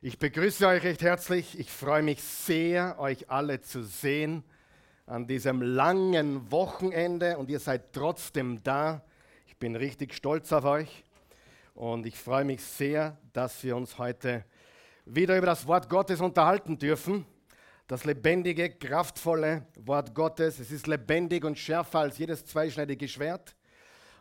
Ich begrüße euch recht herzlich. Ich freue mich sehr, euch alle zu sehen an diesem langen Wochenende und ihr seid trotzdem da. Ich bin richtig stolz auf euch und ich freue mich sehr, dass wir uns heute wieder über das Wort Gottes unterhalten dürfen. Das lebendige, kraftvolle Wort Gottes. Es ist lebendig und schärfer als jedes zweischneidige Schwert.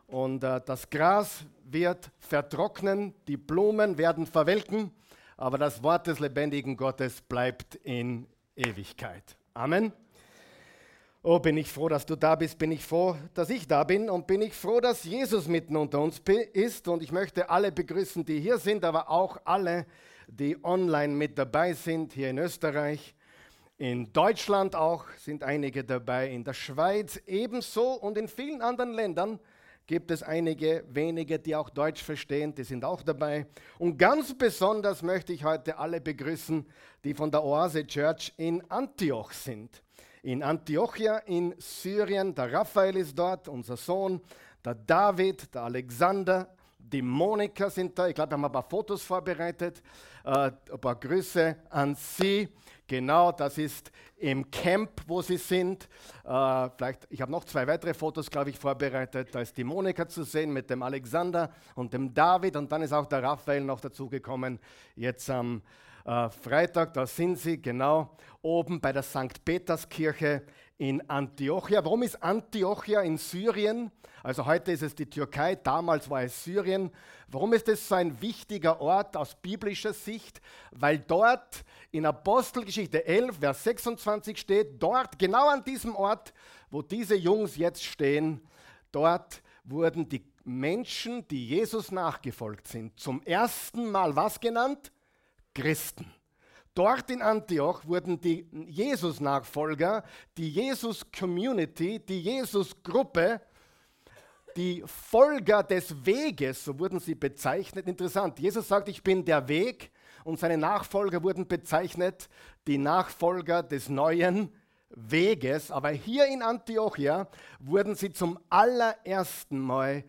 Und äh, das Gras wird vertrocknen, die Blumen werden verwelken aber das Wort des lebendigen Gottes bleibt in Ewigkeit. Amen. Oh, bin ich froh, dass du da bist, bin ich froh, dass ich da bin und bin ich froh, dass Jesus mitten unter uns ist. Und ich möchte alle begrüßen, die hier sind, aber auch alle, die online mit dabei sind, hier in Österreich. In Deutschland auch sind einige dabei, in der Schweiz ebenso und in vielen anderen Ländern gibt es einige wenige, die auch Deutsch verstehen, die sind auch dabei. Und ganz besonders möchte ich heute alle begrüßen, die von der Oase Church in Antioch sind. In Antiochia in Syrien, der Raphael ist dort, unser Sohn, der David, der Alexander, die Monika sind da. Ich glaube, wir haben ein paar Fotos vorbereitet. Äh, ein paar Grüße an Sie. Genau, das ist im Camp, wo sie sind. Äh, vielleicht, ich habe noch zwei weitere Fotos, glaube ich, vorbereitet. Da ist die Monika zu sehen mit dem Alexander und dem David und dann ist auch der Raphael noch dazugekommen. Jetzt am äh, Freitag, da sind sie genau oben bei der St. Peterskirche in Antiochia. Warum ist Antiochia in Syrien? Also heute ist es die Türkei, damals war es Syrien. Warum ist es so ein wichtiger Ort aus biblischer Sicht? Weil dort in Apostelgeschichte 11, Vers 26 steht, dort, genau an diesem Ort, wo diese Jungs jetzt stehen, dort wurden die Menschen, die Jesus nachgefolgt sind, zum ersten Mal was genannt? Christen. Dort in Antioch wurden die Jesus-Nachfolger, die Jesus-Community, die Jesus-Gruppe, die Folger des Weges, so wurden sie bezeichnet. Interessant, Jesus sagt, ich bin der Weg und seine Nachfolger wurden bezeichnet, die Nachfolger des neuen Weges. Aber hier in Antiochia wurden sie zum allerersten Mal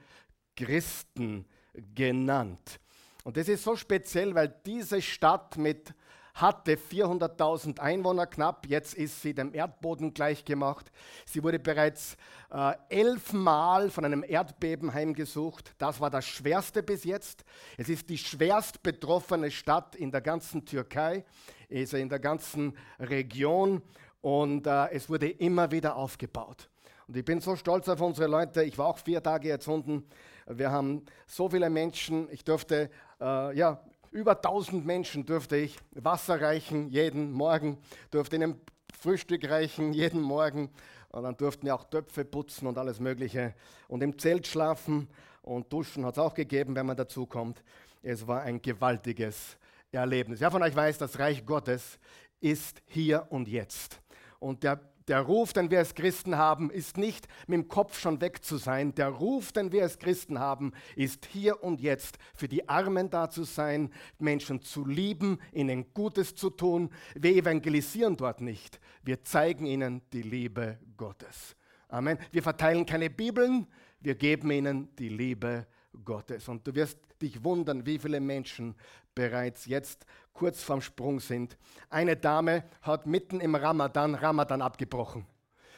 Christen genannt. Und das ist so speziell, weil diese Stadt mit hatte 400.000 Einwohner knapp, jetzt ist sie dem Erdboden gleichgemacht. Sie wurde bereits äh, elfmal von einem Erdbeben heimgesucht. Das war das schwerste bis jetzt. Es ist die schwerst betroffene Stadt in der ganzen Türkei, also in der ganzen Region und äh, es wurde immer wieder aufgebaut. Und ich bin so stolz auf unsere Leute. Ich war auch vier Tage jetzt unten. Wir haben so viele Menschen. Ich durfte äh, ja, über 1000 Menschen durfte ich Wasser reichen jeden Morgen, durfte ihnen Frühstück reichen jeden Morgen und dann durften wir auch Töpfe putzen und alles Mögliche und im Zelt schlafen und duschen hat es auch gegeben, wenn man dazu kommt. Es war ein gewaltiges Erlebnis. Wer von euch weiß, das Reich Gottes ist hier und jetzt. Und der der Ruf, den wir als Christen haben, ist nicht mit dem Kopf schon weg zu sein. Der Ruf, den wir als Christen haben, ist hier und jetzt für die Armen da zu sein, Menschen zu lieben, ihnen Gutes zu tun. Wir evangelisieren dort nicht. Wir zeigen ihnen die Liebe Gottes. Amen. Wir verteilen keine Bibeln, wir geben ihnen die Liebe Gottes. Und du wirst dich wundern, wie viele Menschen bereits jetzt kurz vorm Sprung sind. Eine Dame hat mitten im Ramadan Ramadan abgebrochen.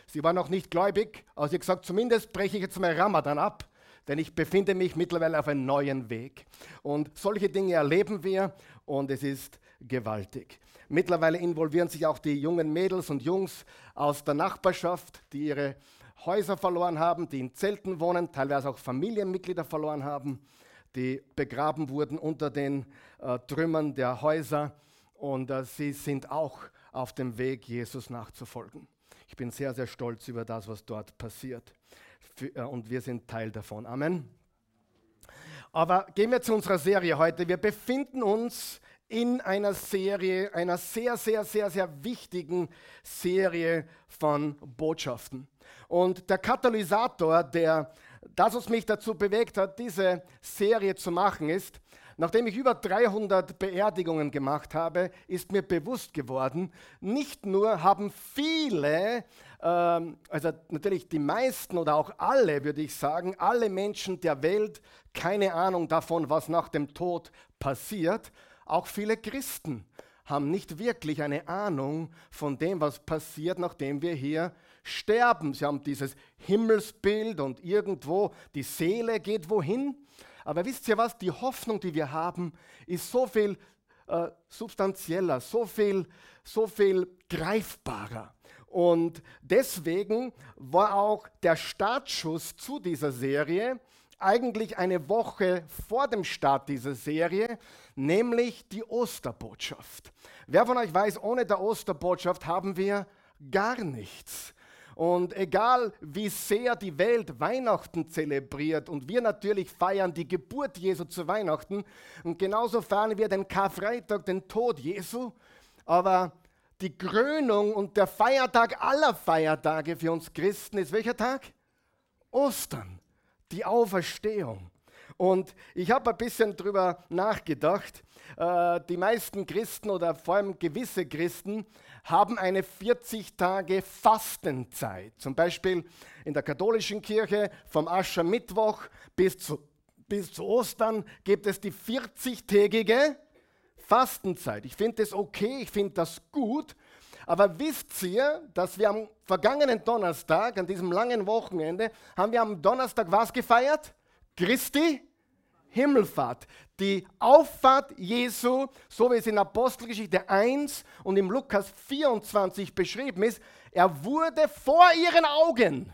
Sie war noch nicht gläubig, aber sie hat gesagt, zumindest breche ich jetzt mal Ramadan ab, denn ich befinde mich mittlerweile auf einem neuen Weg. Und solche Dinge erleben wir und es ist gewaltig. Mittlerweile involvieren sich auch die jungen Mädels und Jungs aus der Nachbarschaft, die ihre Häuser verloren haben, die in Zelten wohnen, teilweise auch Familienmitglieder verloren haben die begraben wurden unter den äh, Trümmern der Häuser. Und äh, sie sind auch auf dem Weg, Jesus nachzufolgen. Ich bin sehr, sehr stolz über das, was dort passiert. Für, äh, und wir sind Teil davon. Amen. Aber gehen wir zu unserer Serie heute. Wir befinden uns in einer Serie, einer sehr, sehr, sehr, sehr wichtigen Serie von Botschaften. Und der Katalysator, der das, was mich dazu bewegt hat, diese Serie zu machen, ist, nachdem ich über 300 Beerdigungen gemacht habe, ist mir bewusst geworden, nicht nur haben viele, ähm, also natürlich die meisten oder auch alle, würde ich sagen, alle Menschen der Welt keine Ahnung davon, was nach dem Tod passiert, auch viele Christen haben nicht wirklich eine Ahnung von dem, was passiert, nachdem wir hier sterben. Sie haben dieses Himmelsbild und irgendwo die Seele geht wohin. Aber wisst ihr was? Die Hoffnung, die wir haben, ist so viel äh, substanzieller, so viel, so viel greifbarer. Und deswegen war auch der Startschuss zu dieser Serie eigentlich eine Woche vor dem Start dieser Serie, nämlich die Osterbotschaft. Wer von euch weiß, ohne der Osterbotschaft haben wir gar nichts. Und egal wie sehr die Welt Weihnachten zelebriert und wir natürlich feiern die Geburt Jesu zu Weihnachten und genauso feiern wir den Karfreitag, den Tod Jesu, aber die Krönung und der Feiertag aller Feiertage für uns Christen ist welcher Tag? Ostern die Auferstehung. Und ich habe ein bisschen darüber nachgedacht. Äh, die meisten Christen oder vor allem gewisse Christen haben eine 40 Tage Fastenzeit. Zum Beispiel in der katholischen Kirche vom Aschermittwoch bis zu, bis zu Ostern gibt es die 40-tägige Fastenzeit. Ich finde das okay, ich finde das gut. Aber wisst ihr, dass wir am vergangenen Donnerstag, an diesem langen Wochenende, haben wir am Donnerstag was gefeiert? Christi Himmelfahrt. Die Auffahrt Jesu, so wie es in Apostelgeschichte 1 und im Lukas 24 beschrieben ist, er wurde vor ihren Augen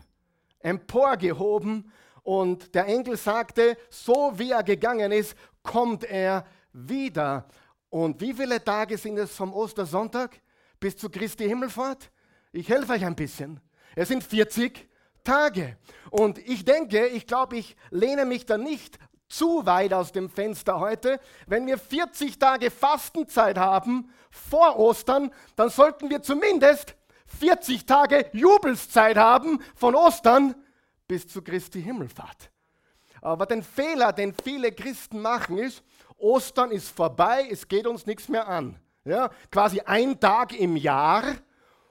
emporgehoben und der Engel sagte, so wie er gegangen ist, kommt er wieder. Und wie viele Tage sind es vom Ostersonntag? bis zu Christi Himmelfahrt? Ich helfe euch ein bisschen. Es sind 40 Tage. Und ich denke, ich glaube, ich lehne mich da nicht zu weit aus dem Fenster heute. Wenn wir 40 Tage Fastenzeit haben vor Ostern, dann sollten wir zumindest 40 Tage Jubelszeit haben von Ostern bis zu Christi Himmelfahrt. Aber den Fehler, den viele Christen machen, ist, Ostern ist vorbei, es geht uns nichts mehr an. Ja, quasi ein Tag im Jahr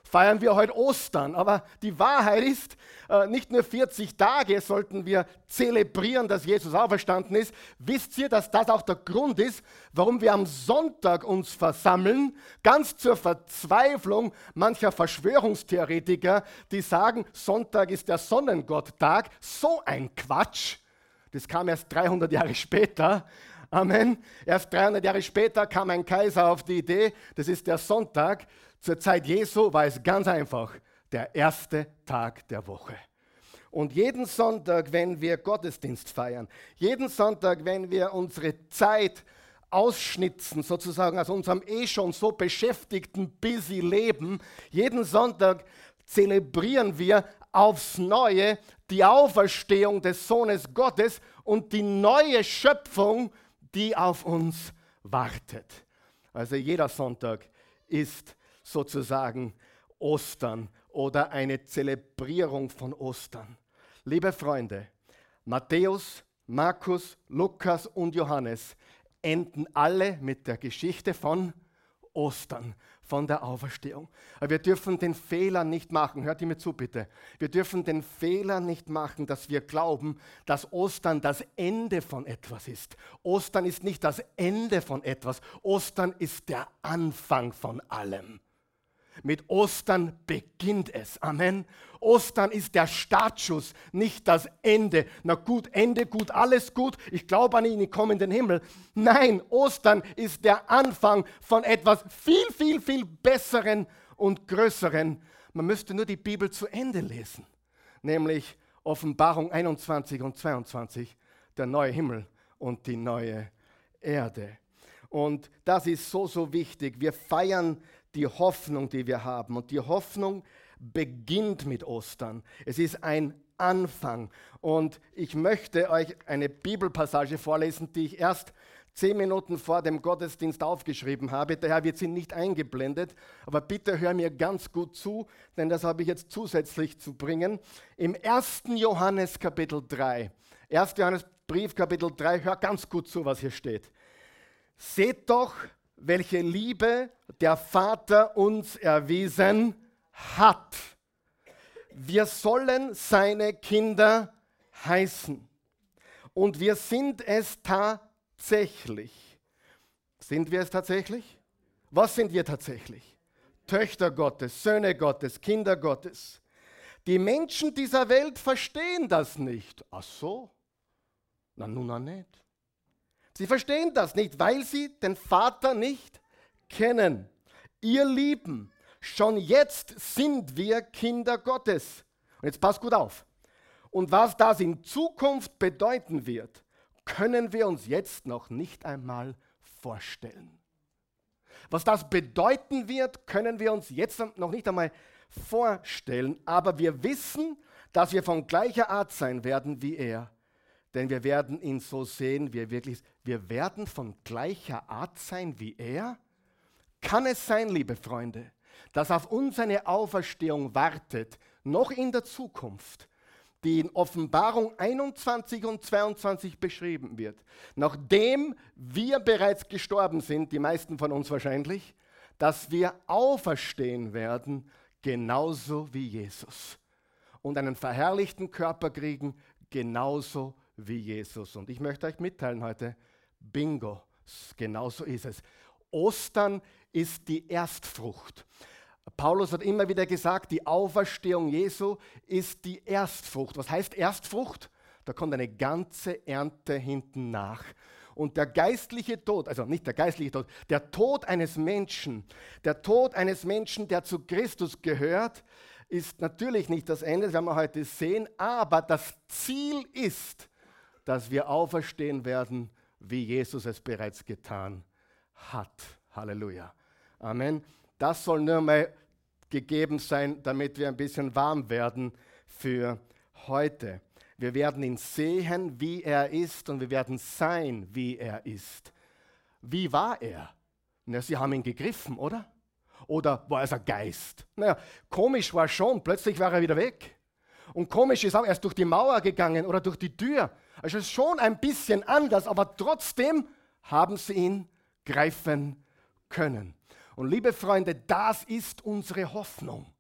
feiern wir heute Ostern. Aber die Wahrheit ist, äh, nicht nur 40 Tage sollten wir zelebrieren, dass Jesus auferstanden ist. Wisst ihr, dass das auch der Grund ist, warum wir am Sonntag uns versammeln? Ganz zur Verzweiflung mancher Verschwörungstheoretiker, die sagen, Sonntag ist der Sonnengotttag. So ein Quatsch. Das kam erst 300 Jahre später. Amen. Erst 300 Jahre später kam ein Kaiser auf die Idee, das ist der Sonntag. Zur Zeit Jesu war es ganz einfach, der erste Tag der Woche. Und jeden Sonntag, wenn wir Gottesdienst feiern, jeden Sonntag, wenn wir unsere Zeit ausschnitzen, sozusagen aus unserem eh schon so beschäftigten, busy Leben, jeden Sonntag zelebrieren wir aufs Neue die Auferstehung des Sohnes Gottes und die neue Schöpfung, die auf uns wartet. Also jeder Sonntag ist sozusagen Ostern oder eine Zelebrierung von Ostern. Liebe Freunde, Matthäus, Markus, Lukas und Johannes enden alle mit der Geschichte von Ostern von der Auferstehung. Aber wir dürfen den Fehler nicht machen, hört ihr mir zu bitte, wir dürfen den Fehler nicht machen, dass wir glauben, dass Ostern das Ende von etwas ist. Ostern ist nicht das Ende von etwas, Ostern ist der Anfang von allem. Mit Ostern beginnt es. Amen. Ostern ist der Startschuss, nicht das Ende. Na gut, Ende gut, alles gut. Ich glaube an ihn, ich komme in den Himmel. Nein, Ostern ist der Anfang von etwas viel, viel, viel Besseren und Größeren. Man müsste nur die Bibel zu Ende lesen, nämlich Offenbarung 21 und 22, der neue Himmel und die neue Erde. Und das ist so, so wichtig. Wir feiern die Hoffnung, die wir haben. Und die Hoffnung beginnt mit Ostern. Es ist ein Anfang. Und ich möchte euch eine Bibelpassage vorlesen, die ich erst zehn Minuten vor dem Gottesdienst aufgeschrieben habe. Daher wird sie nicht eingeblendet. Aber bitte hör mir ganz gut zu, denn das habe ich jetzt zusätzlich zu bringen. Im 1. Johannes Kapitel 3. 1. Johannes Brief Kapitel 3, hör ganz gut zu, was hier steht. Seht doch, welche Liebe der Vater uns erwiesen hat. Wir sollen seine Kinder heißen. Und wir sind es tatsächlich. Sind wir es tatsächlich? Was sind wir tatsächlich? Töchter Gottes, Söhne Gottes, Kinder Gottes. Die Menschen dieser Welt verstehen das nicht. Ach so? Na nun, na nicht. Sie verstehen das nicht, weil sie den Vater nicht kennen. Ihr Lieben, schon jetzt sind wir Kinder Gottes. Und jetzt passt gut auf. Und was das in Zukunft bedeuten wird, können wir uns jetzt noch nicht einmal vorstellen. Was das bedeuten wird, können wir uns jetzt noch nicht einmal vorstellen, aber wir wissen, dass wir von gleicher Art sein werden wie er. Denn wir werden ihn so sehen, wie er wirklich ist. Wir werden von gleicher Art sein wie er. Kann es sein, liebe Freunde, dass auf uns eine Auferstehung wartet, noch in der Zukunft, die in Offenbarung 21 und 22 beschrieben wird. Nachdem wir bereits gestorben sind, die meisten von uns wahrscheinlich, dass wir auferstehen werden, genauso wie Jesus. Und einen verherrlichten Körper kriegen, genauso wie Jesus. Und ich möchte euch mitteilen heute, bingo, genauso ist es. Ostern ist die Erstfrucht. Paulus hat immer wieder gesagt, die Auferstehung Jesu ist die Erstfrucht. Was heißt Erstfrucht? Da kommt eine ganze Ernte hinten nach. Und der geistliche Tod, also nicht der geistliche Tod, der Tod eines Menschen, der Tod eines Menschen, der zu Christus gehört, ist natürlich nicht das Ende, das werden wir heute sehen, aber das Ziel ist, dass wir auferstehen werden, wie Jesus es bereits getan hat. Halleluja. Amen. Das soll nur mal gegeben sein, damit wir ein bisschen warm werden für heute. Wir werden ihn sehen, wie er ist, und wir werden sein, wie er ist. Wie war er? Na, sie haben ihn gegriffen, oder? Oder war es ein Geist? Naja, komisch war schon, plötzlich war er wieder weg. Und komisch ist auch, er ist durch die Mauer gegangen oder durch die Tür. Es ist schon ein bisschen anders, aber trotzdem haben sie ihn greifen können. Und liebe Freunde, das ist unsere Hoffnung.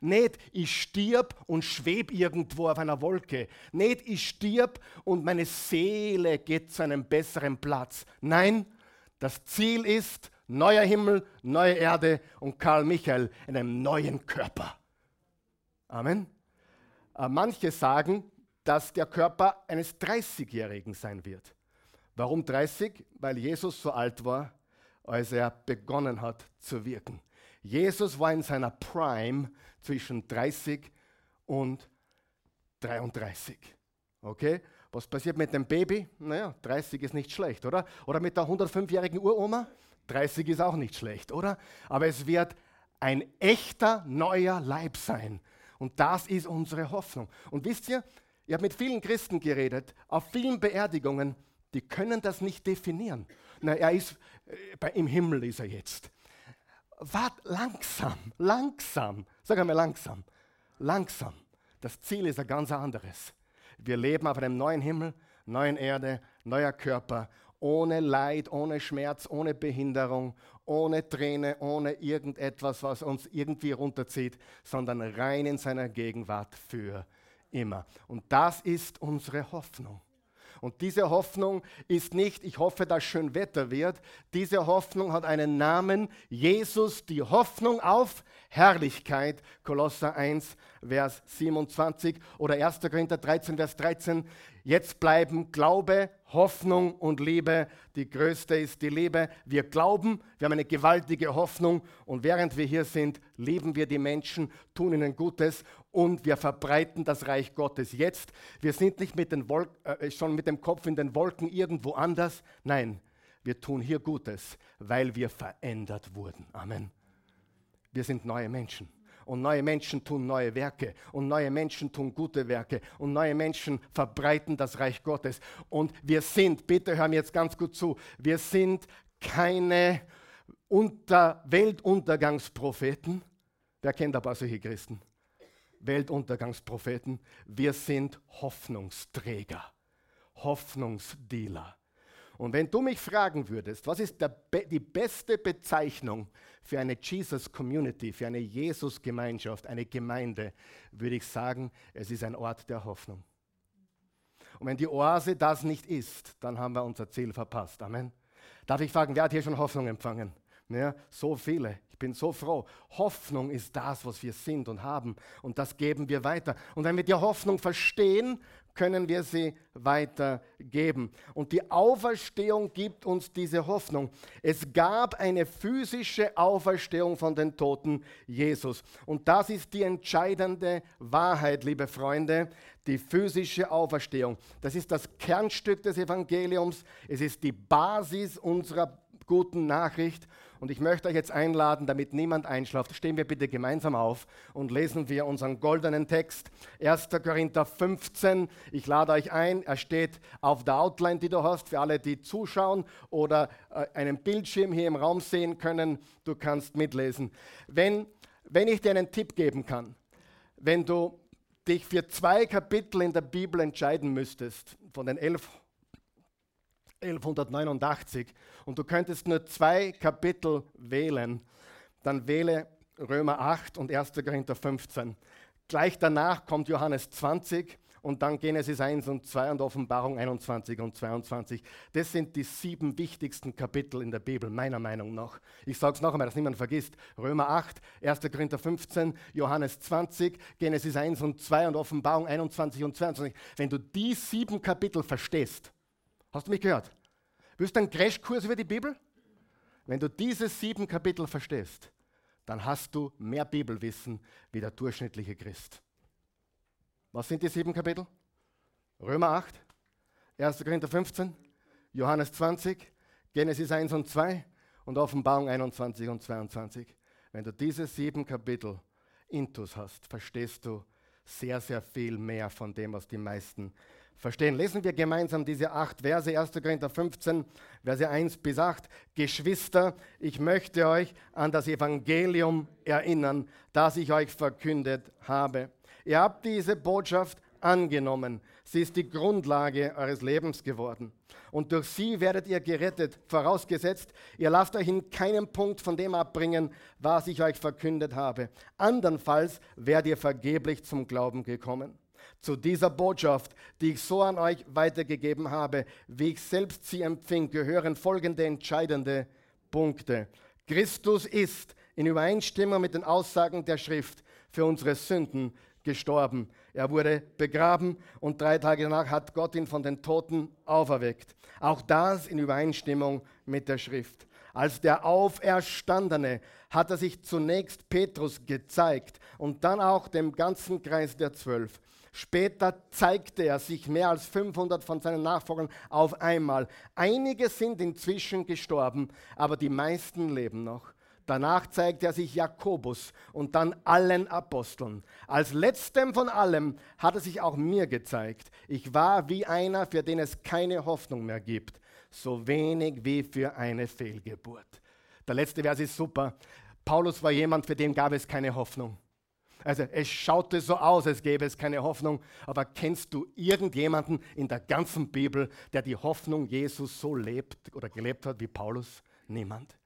Nicht, ich stirb und schweb irgendwo auf einer Wolke. Nicht, ich stirb und meine Seele geht zu einem besseren Platz. Nein, das Ziel ist neuer Himmel, neue Erde und Karl Michael in einem neuen Körper. Amen. Äh, manche sagen, dass der Körper eines 30-Jährigen sein wird. Warum 30? Weil Jesus so alt war, als er begonnen hat zu wirken. Jesus war in seiner Prime zwischen 30 und 33. Okay? Was passiert mit dem Baby? Naja, 30 ist nicht schlecht, oder? Oder mit der 105-jährigen Uroma? 30 ist auch nicht schlecht, oder? Aber es wird ein echter neuer Leib sein. Und das ist unsere Hoffnung. Und wisst ihr, ich habe mit vielen Christen geredet, auf vielen Beerdigungen, die können das nicht definieren. Na, er ist, äh, im Himmel ist er jetzt. Wart langsam, langsam, sag einmal langsam, langsam. Das Ziel ist ein ganz anderes. Wir leben auf einem neuen Himmel, neuen Erde, neuer Körper, ohne Leid, ohne Schmerz, ohne Behinderung, ohne Träne, ohne irgendetwas, was uns irgendwie runterzieht, sondern rein in seiner Gegenwart für immer. Und das ist unsere Hoffnung. Und diese Hoffnung ist nicht, ich hoffe, dass schön Wetter wird. Diese Hoffnung hat einen Namen, Jesus, die Hoffnung auf Herrlichkeit. Kolosser 1, Vers 27 oder 1. Korinther 13, Vers 13. Jetzt bleiben Glaube, Hoffnung und Liebe. Die größte ist die Liebe. Wir glauben, wir haben eine gewaltige Hoffnung und während wir hier sind, lieben wir die Menschen, tun ihnen Gutes und wir verbreiten das Reich Gottes jetzt. Wir sind nicht mit äh, schon mit dem Kopf in den Wolken irgendwo anders. Nein, wir tun hier Gutes, weil wir verändert wurden. Amen. Wir sind neue Menschen. Und neue Menschen tun neue Werke. Und neue Menschen tun gute Werke. Und neue Menschen verbreiten das Reich Gottes. Und wir sind, bitte hör mir jetzt ganz gut zu, wir sind keine Unter Weltuntergangspropheten. Wer kennt aber solche Christen? Weltuntergangspropheten. Wir sind Hoffnungsträger, Hoffnungsdealer. Und wenn du mich fragen würdest, was ist Be die beste Bezeichnung für eine Jesus Community, für eine Jesus Gemeinschaft, eine Gemeinde, würde ich sagen, es ist ein Ort der Hoffnung. Und wenn die Oase das nicht ist, dann haben wir unser Ziel verpasst. Amen. Darf ich fragen, wer hat hier schon Hoffnung empfangen? Ja, so viele. Ich bin so froh. Hoffnung ist das, was wir sind und haben. Und das geben wir weiter. Und wenn wir die Hoffnung verstehen, können wir sie weitergeben. Und die Auferstehung gibt uns diese Hoffnung. Es gab eine physische Auferstehung von den Toten Jesus. Und das ist die entscheidende Wahrheit, liebe Freunde, die physische Auferstehung. Das ist das Kernstück des Evangeliums. Es ist die Basis unserer guten Nachricht. Und ich möchte euch jetzt einladen, damit niemand einschlaft, stehen wir bitte gemeinsam auf und lesen wir unseren goldenen Text. 1. Korinther 15. Ich lade euch ein, er steht auf der Outline, die du hast, für alle, die zuschauen oder äh, einen Bildschirm hier im Raum sehen können. Du kannst mitlesen. Wenn, wenn ich dir einen Tipp geben kann, wenn du dich für zwei Kapitel in der Bibel entscheiden müsstest, von den elf 1189 und du könntest nur zwei Kapitel wählen, dann wähle Römer 8 und 1. Korinther 15. Gleich danach kommt Johannes 20 und dann Genesis 1 und 2 und Offenbarung 21 und 22. Das sind die sieben wichtigsten Kapitel in der Bibel, meiner Meinung nach. Ich sage es noch einmal, dass niemand vergisst. Römer 8, 1. Korinther 15, Johannes 20, Genesis 1 und 2 und Offenbarung 21 und 22. Wenn du die sieben Kapitel verstehst, Hast du mich gehört? Willst du einen Crashkurs über die Bibel? Wenn du diese sieben Kapitel verstehst, dann hast du mehr Bibelwissen wie der durchschnittliche Christ. Was sind die sieben Kapitel? Römer 8, 1. Korinther 15, Johannes 20, Genesis 1 und 2 und Offenbarung 21 und 22. Wenn du diese sieben Kapitel intus hast, verstehst du sehr, sehr viel mehr von dem, was die meisten verstehen. Lesen wir gemeinsam diese acht Verse, 1. Korinther 15, Verse 1 bis 8. Geschwister, ich möchte euch an das Evangelium erinnern, das ich euch verkündet habe. Ihr habt diese Botschaft angenommen. Sie ist die Grundlage eures Lebens geworden. Und durch sie werdet ihr gerettet, vorausgesetzt, ihr lasst euch in keinem Punkt von dem abbringen, was ich euch verkündet habe. Andernfalls werdet ihr vergeblich zum Glauben gekommen. Zu dieser Botschaft, die ich so an euch weitergegeben habe, wie ich selbst sie empfing, gehören folgende entscheidende Punkte. Christus ist in Übereinstimmung mit den Aussagen der Schrift für unsere Sünden gestorben. Er wurde begraben und drei Tage danach hat Gott ihn von den Toten auferweckt. Auch das in Übereinstimmung mit der Schrift. Als der Auferstandene hat er sich zunächst Petrus gezeigt und dann auch dem ganzen Kreis der Zwölf. Später zeigte er sich mehr als 500 von seinen Nachfolgern auf einmal. Einige sind inzwischen gestorben, aber die meisten leben noch. Danach zeigte er sich Jakobus und dann allen Aposteln. Als letztem von allem hat er sich auch mir gezeigt. Ich war wie einer, für den es keine Hoffnung mehr gibt, so wenig wie für eine Fehlgeburt. Der letzte Vers ist super. Paulus war jemand, für den gab es keine Hoffnung. Also es schaute so aus, als gäbe es keine Hoffnung, aber kennst du irgendjemanden in der ganzen Bibel, der die Hoffnung Jesus so lebt oder gelebt hat wie Paulus? Niemand.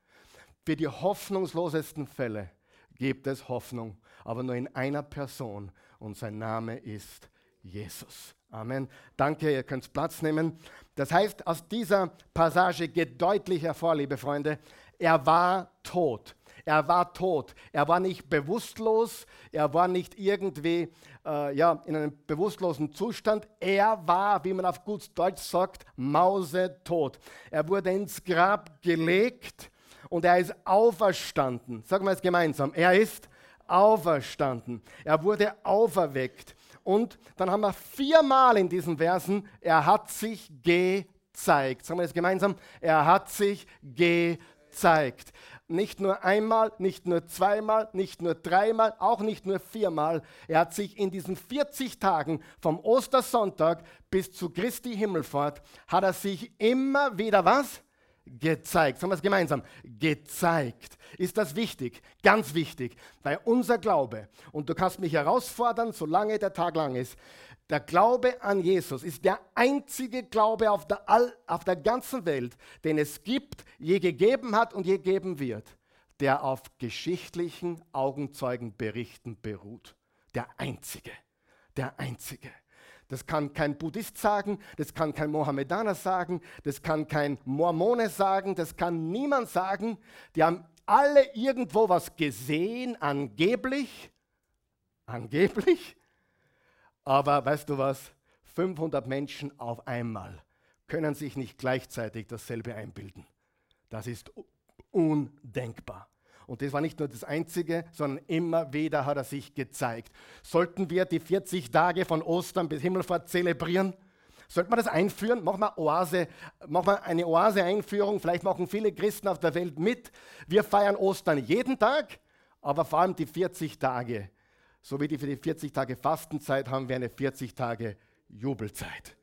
Für die hoffnungslosesten Fälle gibt es Hoffnung, aber nur in einer Person und sein Name ist Jesus. Amen. Danke, ihr könnt Platz nehmen. Das heißt, aus dieser Passage geht deutlich hervor, liebe Freunde, er war tot. Er war tot. Er war nicht bewusstlos. Er war nicht irgendwie äh, ja, in einem bewusstlosen Zustand. Er war, wie man auf gut Deutsch sagt, mausetot. Er wurde ins Grab gelegt und er ist auferstanden. Sagen wir es gemeinsam. Er ist auferstanden. Er wurde auferweckt. Und dann haben wir viermal in diesen Versen, er hat sich gezeigt. Sagen wir es gemeinsam, er hat sich gezeigt. Nicht nur einmal, nicht nur zweimal, nicht nur dreimal, auch nicht nur viermal. Er hat sich in diesen 40 Tagen vom Ostersonntag bis zu Christi Himmelfahrt, hat er sich immer wieder was? Gezeigt. Sagen wir es gemeinsam. Gezeigt. Ist das wichtig? Ganz wichtig. Weil unser Glaube, und du kannst mich herausfordern, solange der Tag lang ist, der Glaube an Jesus ist der einzige Glaube auf der, All, auf der ganzen Welt, den es gibt, je gegeben hat und je geben wird, der auf geschichtlichen Augenzeugenberichten beruht. Der einzige. Der einzige. Das kann kein Buddhist sagen, das kann kein Mohammedaner sagen, das kann kein Mormone sagen, das kann niemand sagen. Die haben alle irgendwo was gesehen, angeblich. Angeblich. Aber weißt du was? 500 Menschen auf einmal können sich nicht gleichzeitig dasselbe einbilden. Das ist undenkbar. Und das war nicht nur das Einzige, sondern immer wieder hat er sich gezeigt. Sollten wir die 40 Tage von Ostern bis Himmelfahrt zelebrieren? Sollten wir das einführen? Machen wir, Oase, machen wir eine Oase-Einführung. Vielleicht machen viele Christen auf der Welt mit. Wir feiern Ostern jeden Tag, aber vor allem die 40 Tage. So wie die für die 40 Tage Fastenzeit haben wir eine 40 Tage Jubelzeit.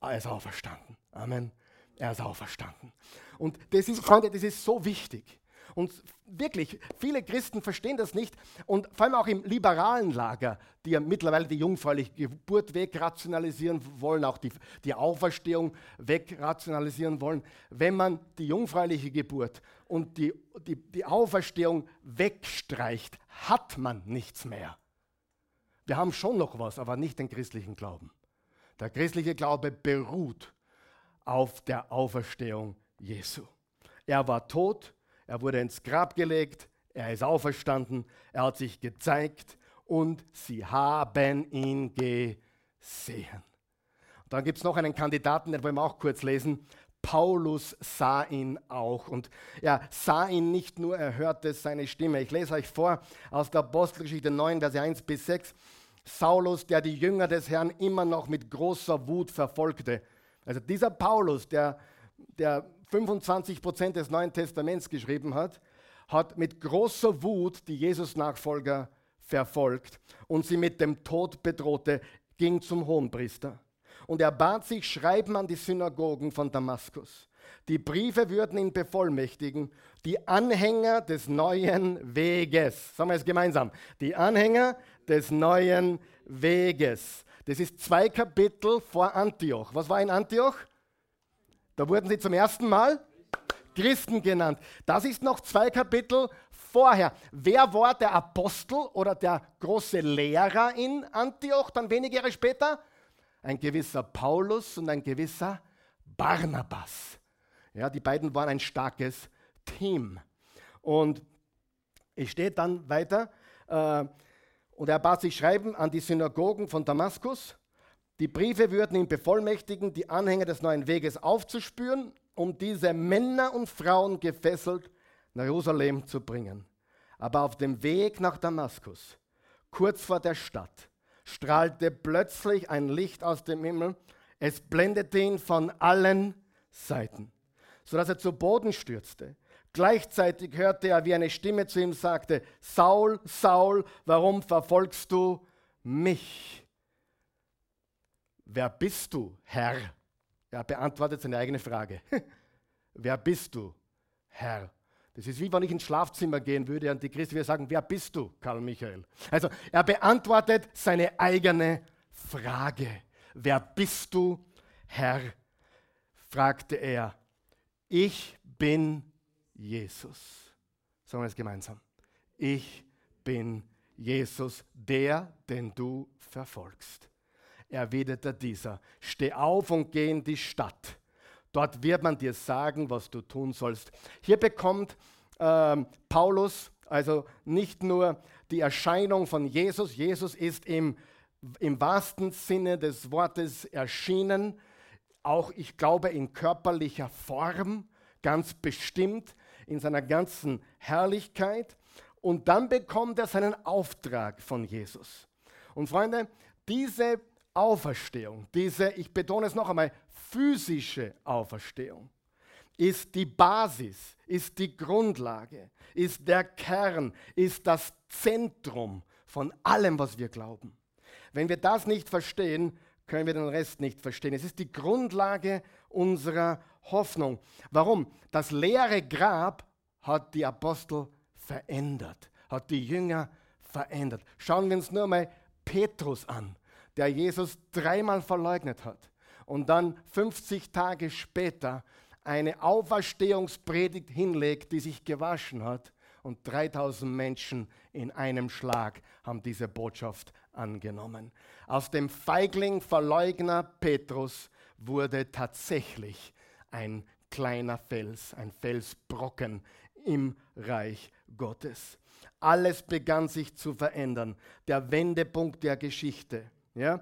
Er ist auferstanden. Amen. Er ist auferstanden. Und das ist, Freunde, das ist so wichtig. Und wirklich, viele Christen verstehen das nicht. Und vor allem auch im liberalen Lager, die ja mittlerweile die jungfräuliche Geburt wegrationalisieren wollen, auch die, die Auferstehung wegrationalisieren wollen. Wenn man die jungfräuliche Geburt und die, die, die Auferstehung wegstreicht, hat man nichts mehr. Wir haben schon noch was, aber nicht den christlichen Glauben. Der christliche Glaube beruht auf der Auferstehung Jesu. Er war tot, er wurde ins Grab gelegt, er ist auferstanden, er hat sich gezeigt und sie haben ihn gesehen. Dann gibt es noch einen Kandidaten, den wollen wir auch kurz lesen. Paulus sah ihn auch. Und er sah ihn nicht nur, er hörte seine Stimme. Ich lese euch vor aus der Apostelgeschichte 9, Verse 1 bis 6. Saulus, der die Jünger des Herrn immer noch mit großer Wut verfolgte. Also dieser Paulus, der, der 25 Prozent des Neuen Testaments geschrieben hat, hat mit großer Wut die Jesus-Nachfolger verfolgt und sie mit dem Tod bedrohte, ging zum Hohenpriester. Und er bat sich Schreiben an die Synagogen von Damaskus. Die Briefe würden ihn bevollmächtigen, die Anhänger des neuen Weges, sagen wir es gemeinsam, die Anhänger des neuen Weges. Das ist zwei Kapitel vor Antioch. Was war in Antioch? Da wurden sie zum ersten Mal Christen genannt. Das ist noch zwei Kapitel vorher. Wer war der Apostel oder der große Lehrer in Antioch dann wenige Jahre später? Ein gewisser Paulus und ein gewisser Barnabas. Ja, die beiden waren ein starkes Team. Und es steht dann weiter, äh, und er bat sich schreiben an die Synagogen von Damaskus. Die Briefe würden ihn bevollmächtigen, die Anhänger des neuen Weges aufzuspüren, um diese Männer und Frauen gefesselt nach Jerusalem zu bringen. Aber auf dem Weg nach Damaskus, kurz vor der Stadt, strahlte plötzlich ein Licht aus dem Himmel. Es blendete ihn von allen Seiten, sodass er zu Boden stürzte. Gleichzeitig hörte er, wie eine Stimme zu ihm sagte, Saul, Saul, warum verfolgst du mich? Wer bist du, Herr? Er beantwortet seine eigene Frage. wer bist du, Herr? Das ist wie wenn ich ins Schlafzimmer gehen würde und die Christen würde sagen, wer bist du, Karl Michael? Also er beantwortet seine eigene Frage. Wer bist du, Herr? fragte er. Ich bin Jesus. Sagen wir es gemeinsam. Ich bin Jesus, der, den du verfolgst. Erwiderte dieser, steh auf und geh in die Stadt. Dort wird man dir sagen, was du tun sollst. Hier bekommt ähm, Paulus also nicht nur die Erscheinung von Jesus, Jesus ist im, im wahrsten Sinne des Wortes erschienen, auch ich glaube in körperlicher Form, ganz bestimmt in seiner ganzen Herrlichkeit. Und dann bekommt er seinen Auftrag von Jesus. Und Freunde, diese Auferstehung, diese, ich betone es noch einmal, physische Auferstehung, ist die Basis, ist die Grundlage, ist der Kern, ist das Zentrum von allem, was wir glauben. Wenn wir das nicht verstehen, können wir den Rest nicht verstehen. Es ist die Grundlage unserer Hoffnung. Warum? Das leere Grab hat die Apostel verändert, hat die Jünger verändert. Schauen wir uns nur mal Petrus an, der Jesus dreimal verleugnet hat und dann 50 Tage später eine Auferstehungspredigt hinlegt, die sich gewaschen hat und 3000 Menschen in einem Schlag haben diese Botschaft angenommen. Aus dem Feigling, Verleugner Petrus wurde tatsächlich ein kleiner Fels, ein Felsbrocken im Reich Gottes. Alles begann sich zu verändern. Der Wendepunkt der Geschichte. Ja?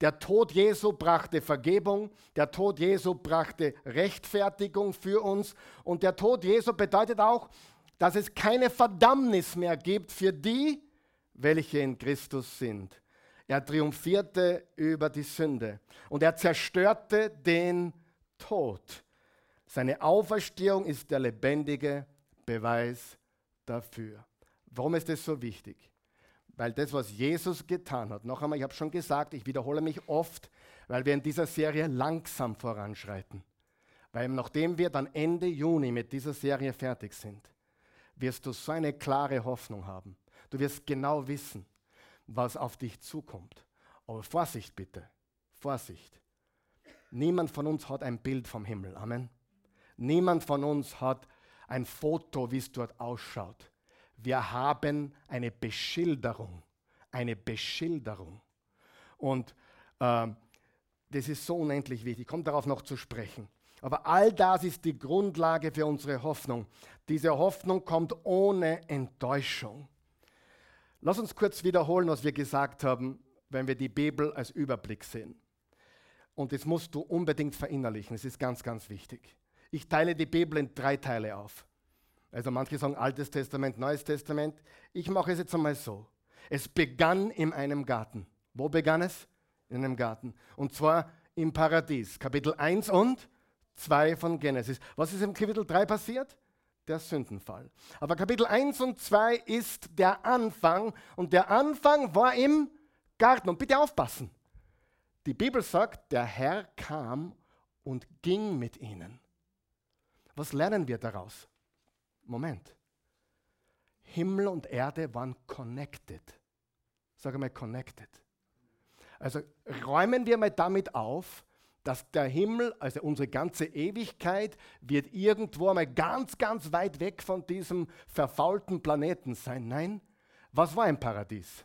Der Tod Jesu brachte Vergebung, der Tod Jesu brachte Rechtfertigung für uns und der Tod Jesu bedeutet auch, dass es keine Verdammnis mehr gibt für die, welche in Christus sind. Er triumphierte über die Sünde und er zerstörte den Tod. Seine Auferstehung ist der lebendige Beweis dafür. Warum ist das so wichtig? Weil das, was Jesus getan hat, noch einmal, ich habe schon gesagt, ich wiederhole mich oft, weil wir in dieser Serie langsam voranschreiten. Weil nachdem wir dann Ende Juni mit dieser Serie fertig sind, wirst du so eine klare Hoffnung haben. Du wirst genau wissen, was auf dich zukommt. Aber Vorsicht bitte, Vorsicht. Niemand von uns hat ein Bild vom Himmel. Amen. Niemand von uns hat ein Foto, wie es dort ausschaut. Wir haben eine Beschilderung. Eine Beschilderung. Und äh, das ist so unendlich wichtig. Ich komme darauf noch zu sprechen. Aber all das ist die Grundlage für unsere Hoffnung. Diese Hoffnung kommt ohne Enttäuschung. Lass uns kurz wiederholen, was wir gesagt haben, wenn wir die Bibel als Überblick sehen. Und das musst du unbedingt verinnerlichen. Es ist ganz, ganz wichtig. Ich teile die Bibel in drei Teile auf. Also manche sagen Altes Testament, Neues Testament. Ich mache es jetzt einmal so. Es begann in einem Garten. Wo begann es? In einem Garten. Und zwar im Paradies. Kapitel 1 und 2 von Genesis. Was ist im Kapitel 3 passiert? Der Sündenfall. Aber Kapitel 1 und 2 ist der Anfang und der Anfang war im Garten. Und bitte aufpassen. Die Bibel sagt, der Herr kam und ging mit ihnen. Was lernen wir daraus? Moment. Himmel und Erde waren connected. Sag mal connected. Also räumen wir mal damit auf, dass der Himmel, also unsere ganze Ewigkeit, wird irgendwo einmal ganz, ganz weit weg von diesem verfaulten Planeten sein. Nein, was war im Paradies?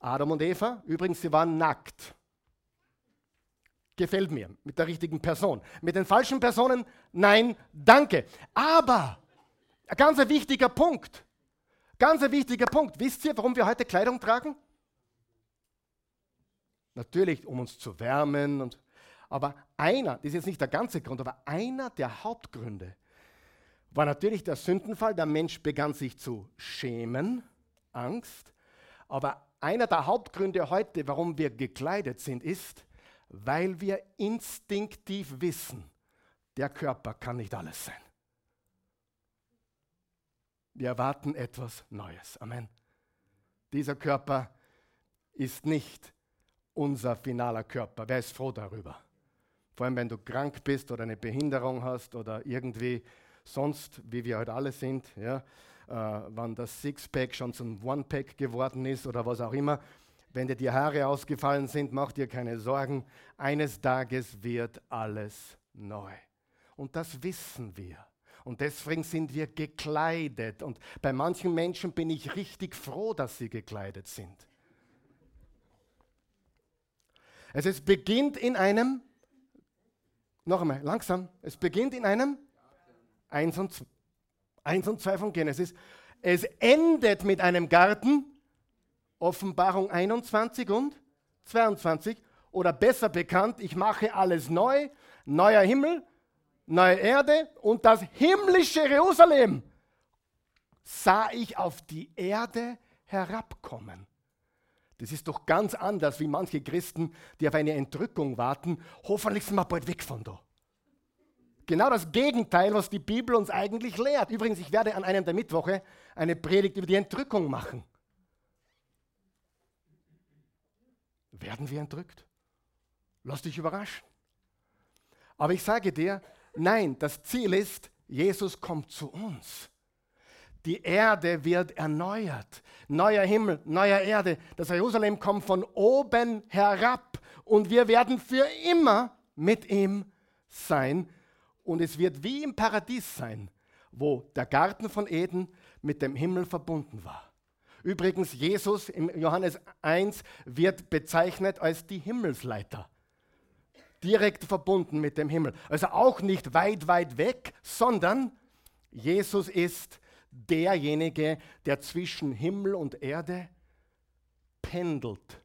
Adam und Eva, übrigens, sie waren nackt. Gefällt mir, mit der richtigen Person. Mit den falschen Personen, nein, danke. Aber, ein ganz wichtiger Punkt, ganz wichtiger Punkt. Wisst ihr, warum wir heute Kleidung tragen? Natürlich, um uns zu wärmen und aber einer, das ist jetzt nicht der ganze Grund, aber einer der Hauptgründe war natürlich der Sündenfall. Der Mensch begann sich zu schämen, Angst. Aber einer der Hauptgründe heute, warum wir gekleidet sind, ist, weil wir instinktiv wissen, der Körper kann nicht alles sein. Wir erwarten etwas Neues. Amen. Dieser Körper ist nicht unser finaler Körper. Wer ist froh darüber? Vor allem, wenn du krank bist oder eine Behinderung hast oder irgendwie sonst, wie wir heute alle sind, ja, äh, wann das Sixpack schon zum One-Pack geworden ist oder was auch immer. Wenn dir die Haare ausgefallen sind, mach dir keine Sorgen. Eines Tages wird alles neu. Und das wissen wir. Und deswegen sind wir gekleidet. Und bei manchen Menschen bin ich richtig froh, dass sie gekleidet sind. Es ist, beginnt in einem noch einmal, langsam. Es beginnt in einem 1 und 2, 1 und 2 von Genesis. Es endet mit einem Garten, Offenbarung 21 und 22. Oder besser bekannt, ich mache alles neu, neuer Himmel, neue Erde und das himmlische Jerusalem sah ich auf die Erde herabkommen. Das ist doch ganz anders wie manche Christen, die auf eine Entrückung warten. Hoffentlich sind wir bald weg von da. Genau das Gegenteil, was die Bibel uns eigentlich lehrt. Übrigens, ich werde an einem der Mittwoche eine Predigt über die Entrückung machen. Werden wir entrückt? Lass dich überraschen. Aber ich sage dir, nein, das Ziel ist, Jesus kommt zu uns. Die Erde wird erneuert. Neuer Himmel, neuer Erde. Das Jerusalem kommt von oben herab und wir werden für immer mit ihm sein. Und es wird wie im Paradies sein, wo der Garten von Eden mit dem Himmel verbunden war. Übrigens, Jesus im Johannes 1 wird bezeichnet als die Himmelsleiter. Direkt verbunden mit dem Himmel. Also auch nicht weit, weit weg, sondern Jesus ist derjenige, der zwischen Himmel und Erde pendelt.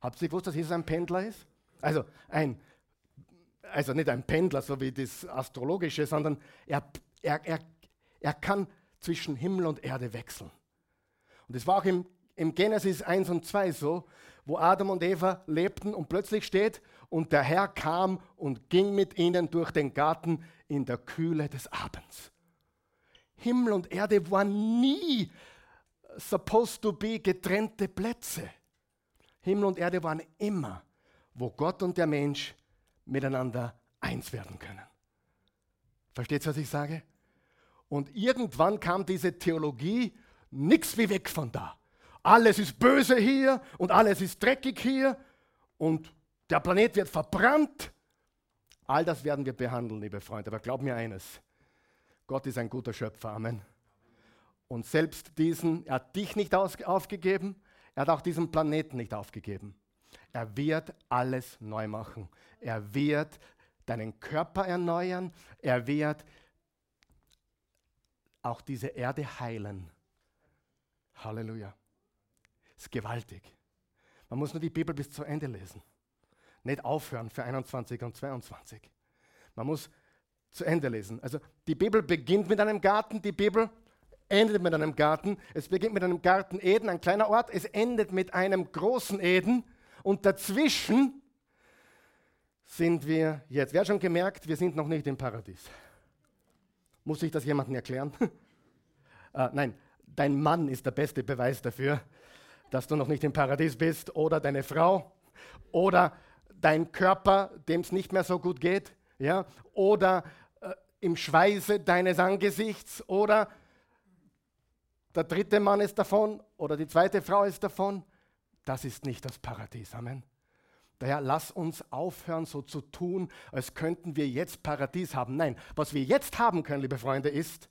Habt ihr gewusst, dass Jesus ein Pendler ist? Also, ein, also nicht ein Pendler, so wie das Astrologische, sondern er, er, er, er kann zwischen Himmel und Erde wechseln. Und das war auch im, im Genesis 1 und 2 so, wo Adam und Eva lebten und plötzlich steht, und der Herr kam und ging mit ihnen durch den Garten in der Kühle des Abends. Himmel und Erde waren nie supposed to be getrennte Plätze. Himmel und Erde waren immer, wo Gott und der Mensch miteinander eins werden können. Versteht ihr, was ich sage? Und irgendwann kam diese Theologie, nichts wie weg von da. Alles ist böse hier und alles ist dreckig hier und der Planet wird verbrannt. All das werden wir behandeln, liebe Freunde. Aber glaub mir eines, Gott ist ein guter Schöpfer. Amen. Und selbst diesen, er hat dich nicht aufgegeben, er hat auch diesen Planeten nicht aufgegeben. Er wird alles neu machen. Er wird deinen Körper erneuern. Er wird auch diese Erde heilen. Halleluja. Ist gewaltig. Man muss nur die Bibel bis zu Ende lesen. Nicht aufhören für 21 und 22. Man muss zu Ende lesen. Also die Bibel beginnt mit einem Garten, die Bibel endet mit einem Garten. Es beginnt mit einem Garten Eden, ein kleiner Ort. Es endet mit einem großen Eden. Und dazwischen sind wir jetzt. Wer schon gemerkt, wir sind noch nicht im Paradies? Muss ich das jemandem erklären? äh, nein, dein Mann ist der beste Beweis dafür, dass du noch nicht im Paradies bist. Oder deine Frau. Oder dein Körper, dem es nicht mehr so gut geht. Ja? Oder äh, im Schweiße deines Angesichts. Oder der dritte Mann ist davon oder die zweite Frau ist davon. Das ist nicht das Paradies. Amen. Daher lass uns aufhören, so zu tun, als könnten wir jetzt Paradies haben. Nein, was wir jetzt haben können, liebe Freunde, ist,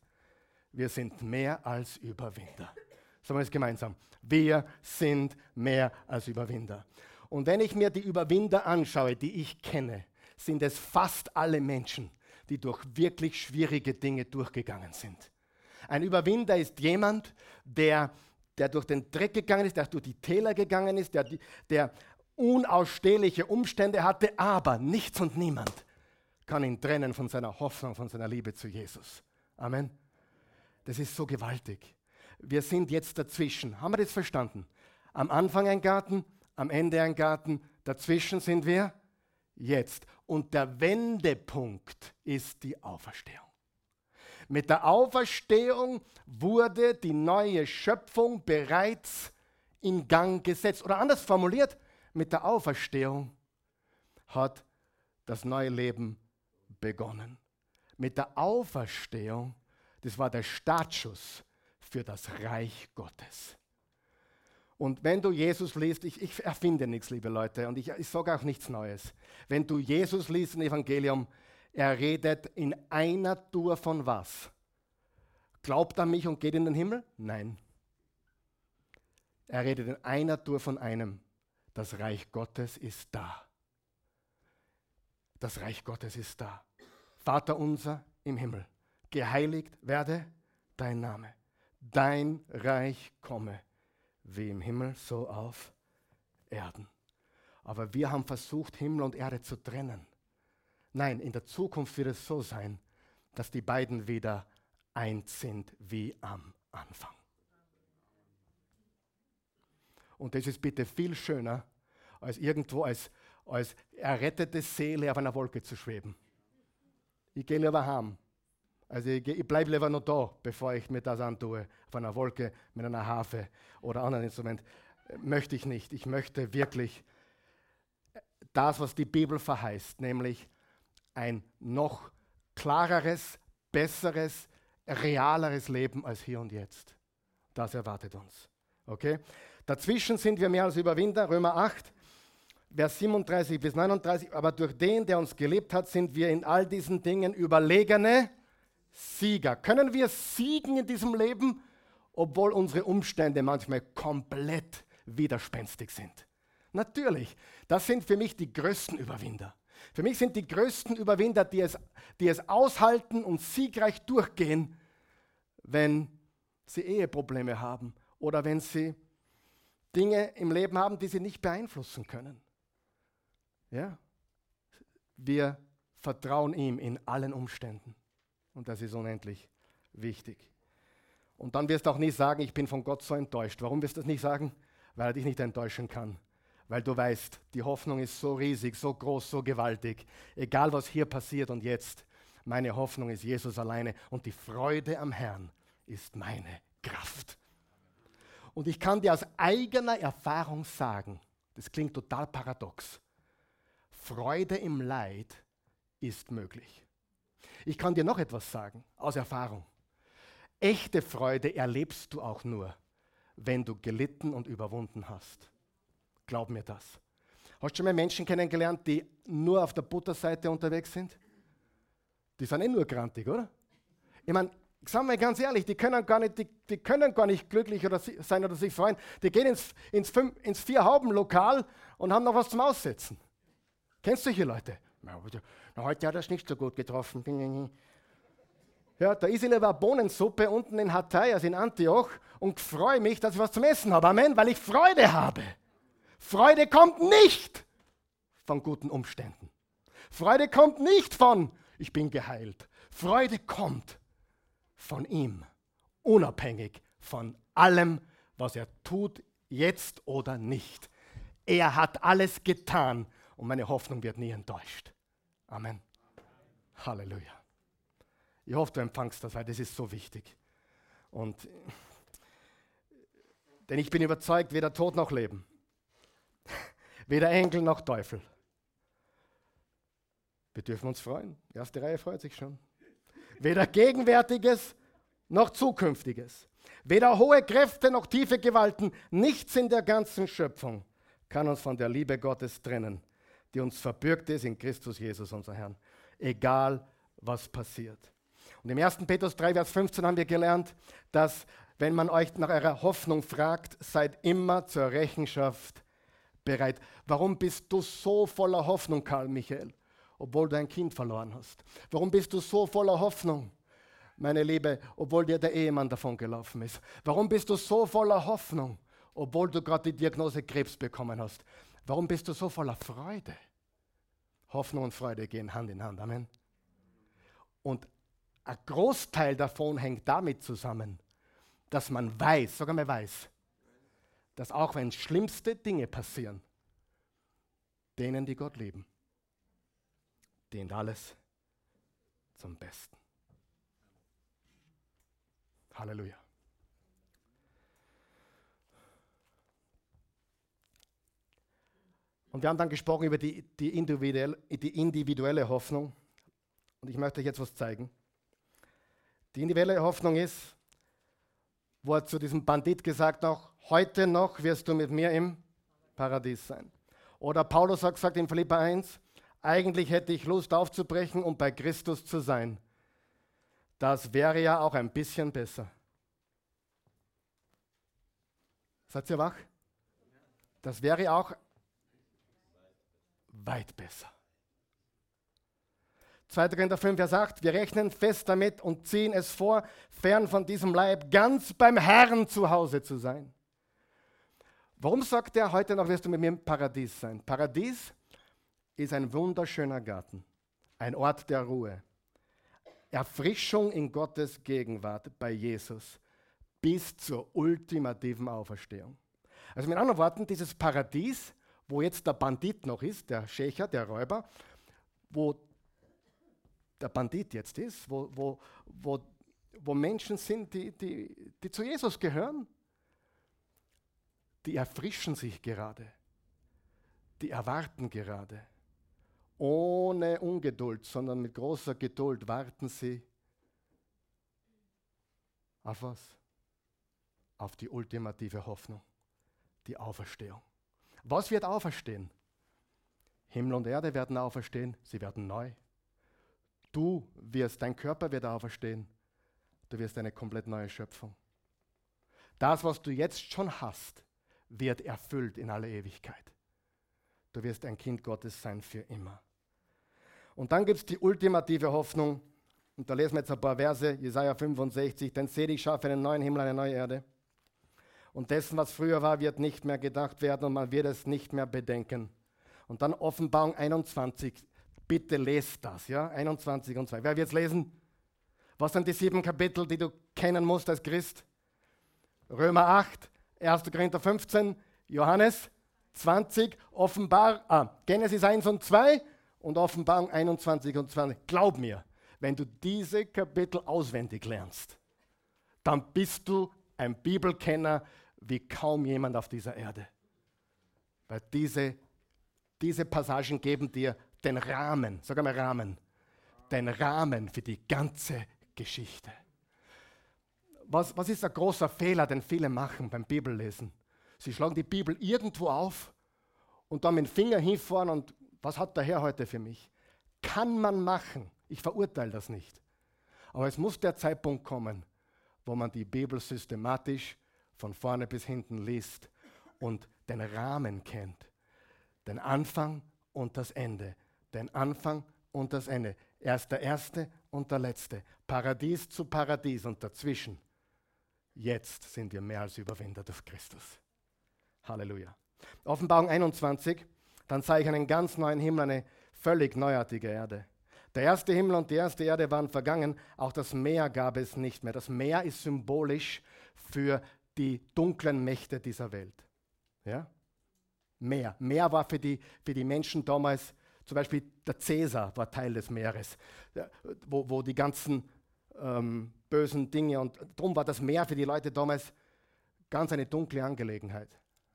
wir sind mehr als Überwinder. Sagen wir es gemeinsam. Wir sind mehr als Überwinder. Und wenn ich mir die Überwinder anschaue, die ich kenne, sind es fast alle Menschen, die durch wirklich schwierige Dinge durchgegangen sind. Ein Überwinder ist jemand, der, der durch den Dreck gegangen ist, der durch die Täler gegangen ist, der, der unausstehliche Umstände hatte, aber nichts und niemand kann ihn trennen von seiner Hoffnung, von seiner Liebe zu Jesus. Amen. Das ist so gewaltig. Wir sind jetzt dazwischen. Haben wir das verstanden? Am Anfang ein Garten, am Ende ein Garten, dazwischen sind wir jetzt. Und der Wendepunkt ist die Auferstehung. Mit der Auferstehung wurde die neue Schöpfung bereits in Gang gesetzt. Oder anders formuliert, mit der Auferstehung hat das neue Leben begonnen. Mit der Auferstehung, das war der Startschuss für das Reich Gottes. Und wenn du Jesus liest, ich, ich erfinde nichts, liebe Leute, und ich, ich sage auch nichts Neues. Wenn du Jesus liest im Evangelium, er redet in einer Tour von was? Glaubt an mich und geht in den Himmel? Nein. Er redet in einer Tour von einem. Das Reich Gottes ist da. Das Reich Gottes ist da. Vater unser im Himmel, geheiligt werde dein Name. Dein Reich komme, wie im Himmel, so auf Erden. Aber wir haben versucht, Himmel und Erde zu trennen. Nein, in der Zukunft wird es so sein, dass die beiden wieder eins sind wie am Anfang. Und das ist bitte viel schöner, als irgendwo als, als errettete Seele auf einer Wolke zu schweben. Ich gehe lieber heim. Also ich, bleibe lieber noch da, bevor ich mir das antue, auf einer Wolke mit einer Harfe oder anderen Instrument. Möchte ich nicht. Ich möchte wirklich das, was die Bibel verheißt, nämlich ein noch klareres, besseres, realeres Leben als hier und jetzt. Das erwartet uns. Okay? Dazwischen sind wir mehr als Überwinder, Römer 8, Vers 37 bis 39. Aber durch den, der uns gelebt hat, sind wir in all diesen Dingen überlegene Sieger. Können wir siegen in diesem Leben, obwohl unsere Umstände manchmal komplett widerspenstig sind? Natürlich, das sind für mich die größten Überwinder. Für mich sind die größten Überwinder, die es, die es aushalten und siegreich durchgehen, wenn sie Eheprobleme haben oder wenn sie Dinge im Leben haben, die sie nicht beeinflussen können. Ja? Wir vertrauen ihm in allen Umständen. Und das ist unendlich wichtig. Und dann wirst du auch nie sagen, ich bin von Gott so enttäuscht. Warum wirst du das nicht sagen? Weil er dich nicht enttäuschen kann. Weil du weißt, die Hoffnung ist so riesig, so groß, so gewaltig. Egal was hier passiert und jetzt, meine Hoffnung ist Jesus alleine. Und die Freude am Herrn ist meine Kraft. Und ich kann dir aus eigener Erfahrung sagen, das klingt total paradox, Freude im Leid ist möglich. Ich kann dir noch etwas sagen aus Erfahrung. Echte Freude erlebst du auch nur, wenn du gelitten und überwunden hast. Glaub mir das. Hast du schon mal Menschen kennengelernt, die nur auf der Butterseite unterwegs sind? Die sind eh nur grantig, oder? Ich meine, sagen wir ganz ehrlich, die können gar nicht, die, die können gar nicht glücklich oder sein oder sich freuen. Die gehen ins, ins, ins Vier-Hauben-Lokal und haben noch was zum Aussetzen. Kennst du solche Leute? Na, heute hat er es nicht so gut getroffen. Ja, da ist in eine Bohnensuppe unten in Hatay, also in Antioch, und freue mich, dass ich was zum Essen habe. Amen, weil ich Freude habe. Freude kommt nicht von guten Umständen. Freude kommt nicht von, ich bin geheilt. Freude kommt von ihm, unabhängig von allem, was er tut, jetzt oder nicht. Er hat alles getan und meine Hoffnung wird nie enttäuscht. Amen. Halleluja. Ich hoffe, du empfangst das, weil das ist so wichtig. Und denn ich bin überzeugt, weder Tod noch Leben, weder Engel noch Teufel. Wir dürfen uns freuen. Die erste Reihe freut sich schon. Weder Gegenwärtiges noch Zukünftiges. Weder hohe Kräfte noch tiefe Gewalten. Nichts in der ganzen Schöpfung kann uns von der Liebe Gottes trennen, die uns verbürgt ist in Christus Jesus, unser Herrn. Egal, was passiert. Und im 1. Petrus 3, Vers 15 haben wir gelernt, dass wenn man euch nach eurer Hoffnung fragt, seid immer zur Rechenschaft bereit. Warum bist du so voller Hoffnung, Karl Michael? obwohl du ein Kind verloren hast? Warum bist du so voller Hoffnung, meine Liebe, obwohl dir der Ehemann davon gelaufen ist? Warum bist du so voller Hoffnung, obwohl du gerade die Diagnose Krebs bekommen hast? Warum bist du so voller Freude? Hoffnung und Freude gehen Hand in Hand. Amen. Und ein Großteil davon hängt damit zusammen, dass man weiß, sogar mal weiß, dass auch wenn schlimmste Dinge passieren, denen, die Gott lieben, dient alles zum Besten. Halleluja. Und wir haben dann gesprochen über die, die, individuelle, die individuelle Hoffnung. Und ich möchte euch jetzt was zeigen. Die individuelle Hoffnung ist, wo er zu diesem Bandit gesagt noch, heute noch wirst du mit mir im Paradies sein. Oder Paulus hat gesagt in Philippa 1, eigentlich hätte ich Lust aufzubrechen und bei Christus zu sein. Das wäre ja auch ein bisschen besser. Seid ihr wach? Das wäre auch weit besser. 2. Korinther 5, Vers 8, wir rechnen fest damit und ziehen es vor, fern von diesem Leib, ganz beim Herrn zu Hause zu sein. Warum sagt er, heute noch wirst du mit mir im Paradies sein? Paradies ist ein wunderschöner Garten, ein Ort der Ruhe. Erfrischung in Gottes Gegenwart bei Jesus bis zur ultimativen Auferstehung. Also mit anderen Worten, dieses Paradies, wo jetzt der Bandit noch ist, der Schächer, der Räuber, wo der Bandit jetzt ist, wo, wo, wo, wo Menschen sind, die, die, die zu Jesus gehören, die erfrischen sich gerade, die erwarten gerade ohne Ungeduld, sondern mit großer Geduld warten sie auf was? Auf die ultimative Hoffnung, die Auferstehung. Was wird auferstehen? Himmel und Erde werden auferstehen, sie werden neu. Du wirst, dein Körper wird auferstehen. Du wirst eine komplett neue Schöpfung. Das, was du jetzt schon hast, wird erfüllt in alle Ewigkeit. Du wirst ein Kind Gottes sein für immer. Und dann gibt es die ultimative Hoffnung. Und da lesen wir jetzt ein paar Verse, Jesaja 65. Denn ich schaffe einen neuen Himmel, eine neue Erde. Und dessen, was früher war, wird nicht mehr gedacht werden und man wird es nicht mehr bedenken. Und dann Offenbarung 21. Bitte lest das, ja? 21 und 2. Wer wird es lesen? Was sind die sieben Kapitel, die du kennen musst als Christ? Römer 8, 1. Korinther 15, Johannes 20, Offenbar, ah, Genesis 1 und 2 und Offenbarung 21 und 20. Glaub mir, wenn du diese Kapitel auswendig lernst, dann bist du ein Bibelkenner wie kaum jemand auf dieser Erde. Weil diese, diese Passagen geben dir den Rahmen, sag einmal Rahmen, den Rahmen für die ganze Geschichte. Was, was ist ein großer Fehler, den viele machen beim Bibellesen? Sie schlagen die Bibel irgendwo auf und dann mit dem Finger hinfahren und was hat der Herr heute für mich? Kann man machen. Ich verurteile das nicht. Aber es muss der Zeitpunkt kommen, wo man die Bibel systematisch von vorne bis hinten liest und den Rahmen kennt. Den Anfang und das Ende. Den Anfang und das Ende. Er ist der Erste und der Letzte. Paradies zu Paradies und dazwischen. Jetzt sind wir mehr als Überwinder durch Christus. Halleluja. Offenbarung 21, dann sah ich einen ganz neuen Himmel, eine völlig neuartige Erde. Der erste Himmel und die erste Erde waren vergangen, auch das Meer gab es nicht mehr. Das Meer ist symbolisch für die dunklen Mächte dieser Welt. Ja? Meer. Meer war für die, für die Menschen damals, zum Beispiel der Cäsar war Teil des Meeres, wo, wo die ganzen ähm, bösen Dinge und darum war das Meer für die Leute damals ganz eine dunkle Angelegenheit.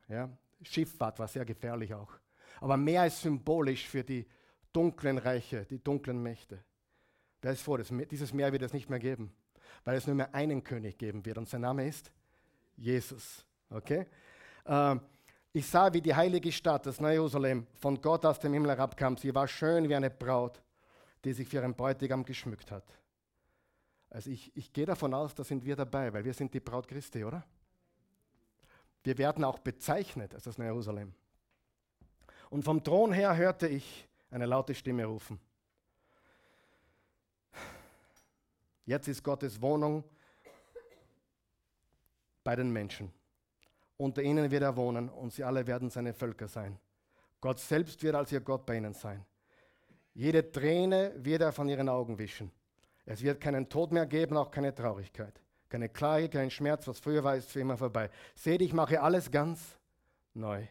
Ja? Schifffahrt war sehr gefährlich auch. Aber Meer ist symbolisch für die dunklen Reiche, die dunklen Mächte. Wer ist vor, dieses Meer wird es nicht mehr geben, weil es nur mehr einen König geben wird und sein Name ist Jesus. Okay? Ähm, ich sah, wie die heilige Stadt, das Neue Jerusalem, von Gott aus dem Himmel herabkam. Sie war schön wie eine Braut, die sich für ihren Bräutigam geschmückt hat. Also ich, ich gehe davon aus, da sind wir dabei, weil wir sind die Braut Christi, oder? Wir werden auch bezeichnet als das Neue Jerusalem. Und vom Thron her hörte ich eine laute Stimme rufen. Jetzt ist Gottes Wohnung bei den Menschen. Unter ihnen wird er wohnen und sie alle werden seine Völker sein. Gott selbst wird als ihr Gott bei ihnen sein. Jede Träne wird er von ihren Augen wischen. Es wird keinen Tod mehr geben, auch keine Traurigkeit. Keine Klage, kein Schmerz, was früher war, ist für immer vorbei. Seht, ich mache alles ganz neu,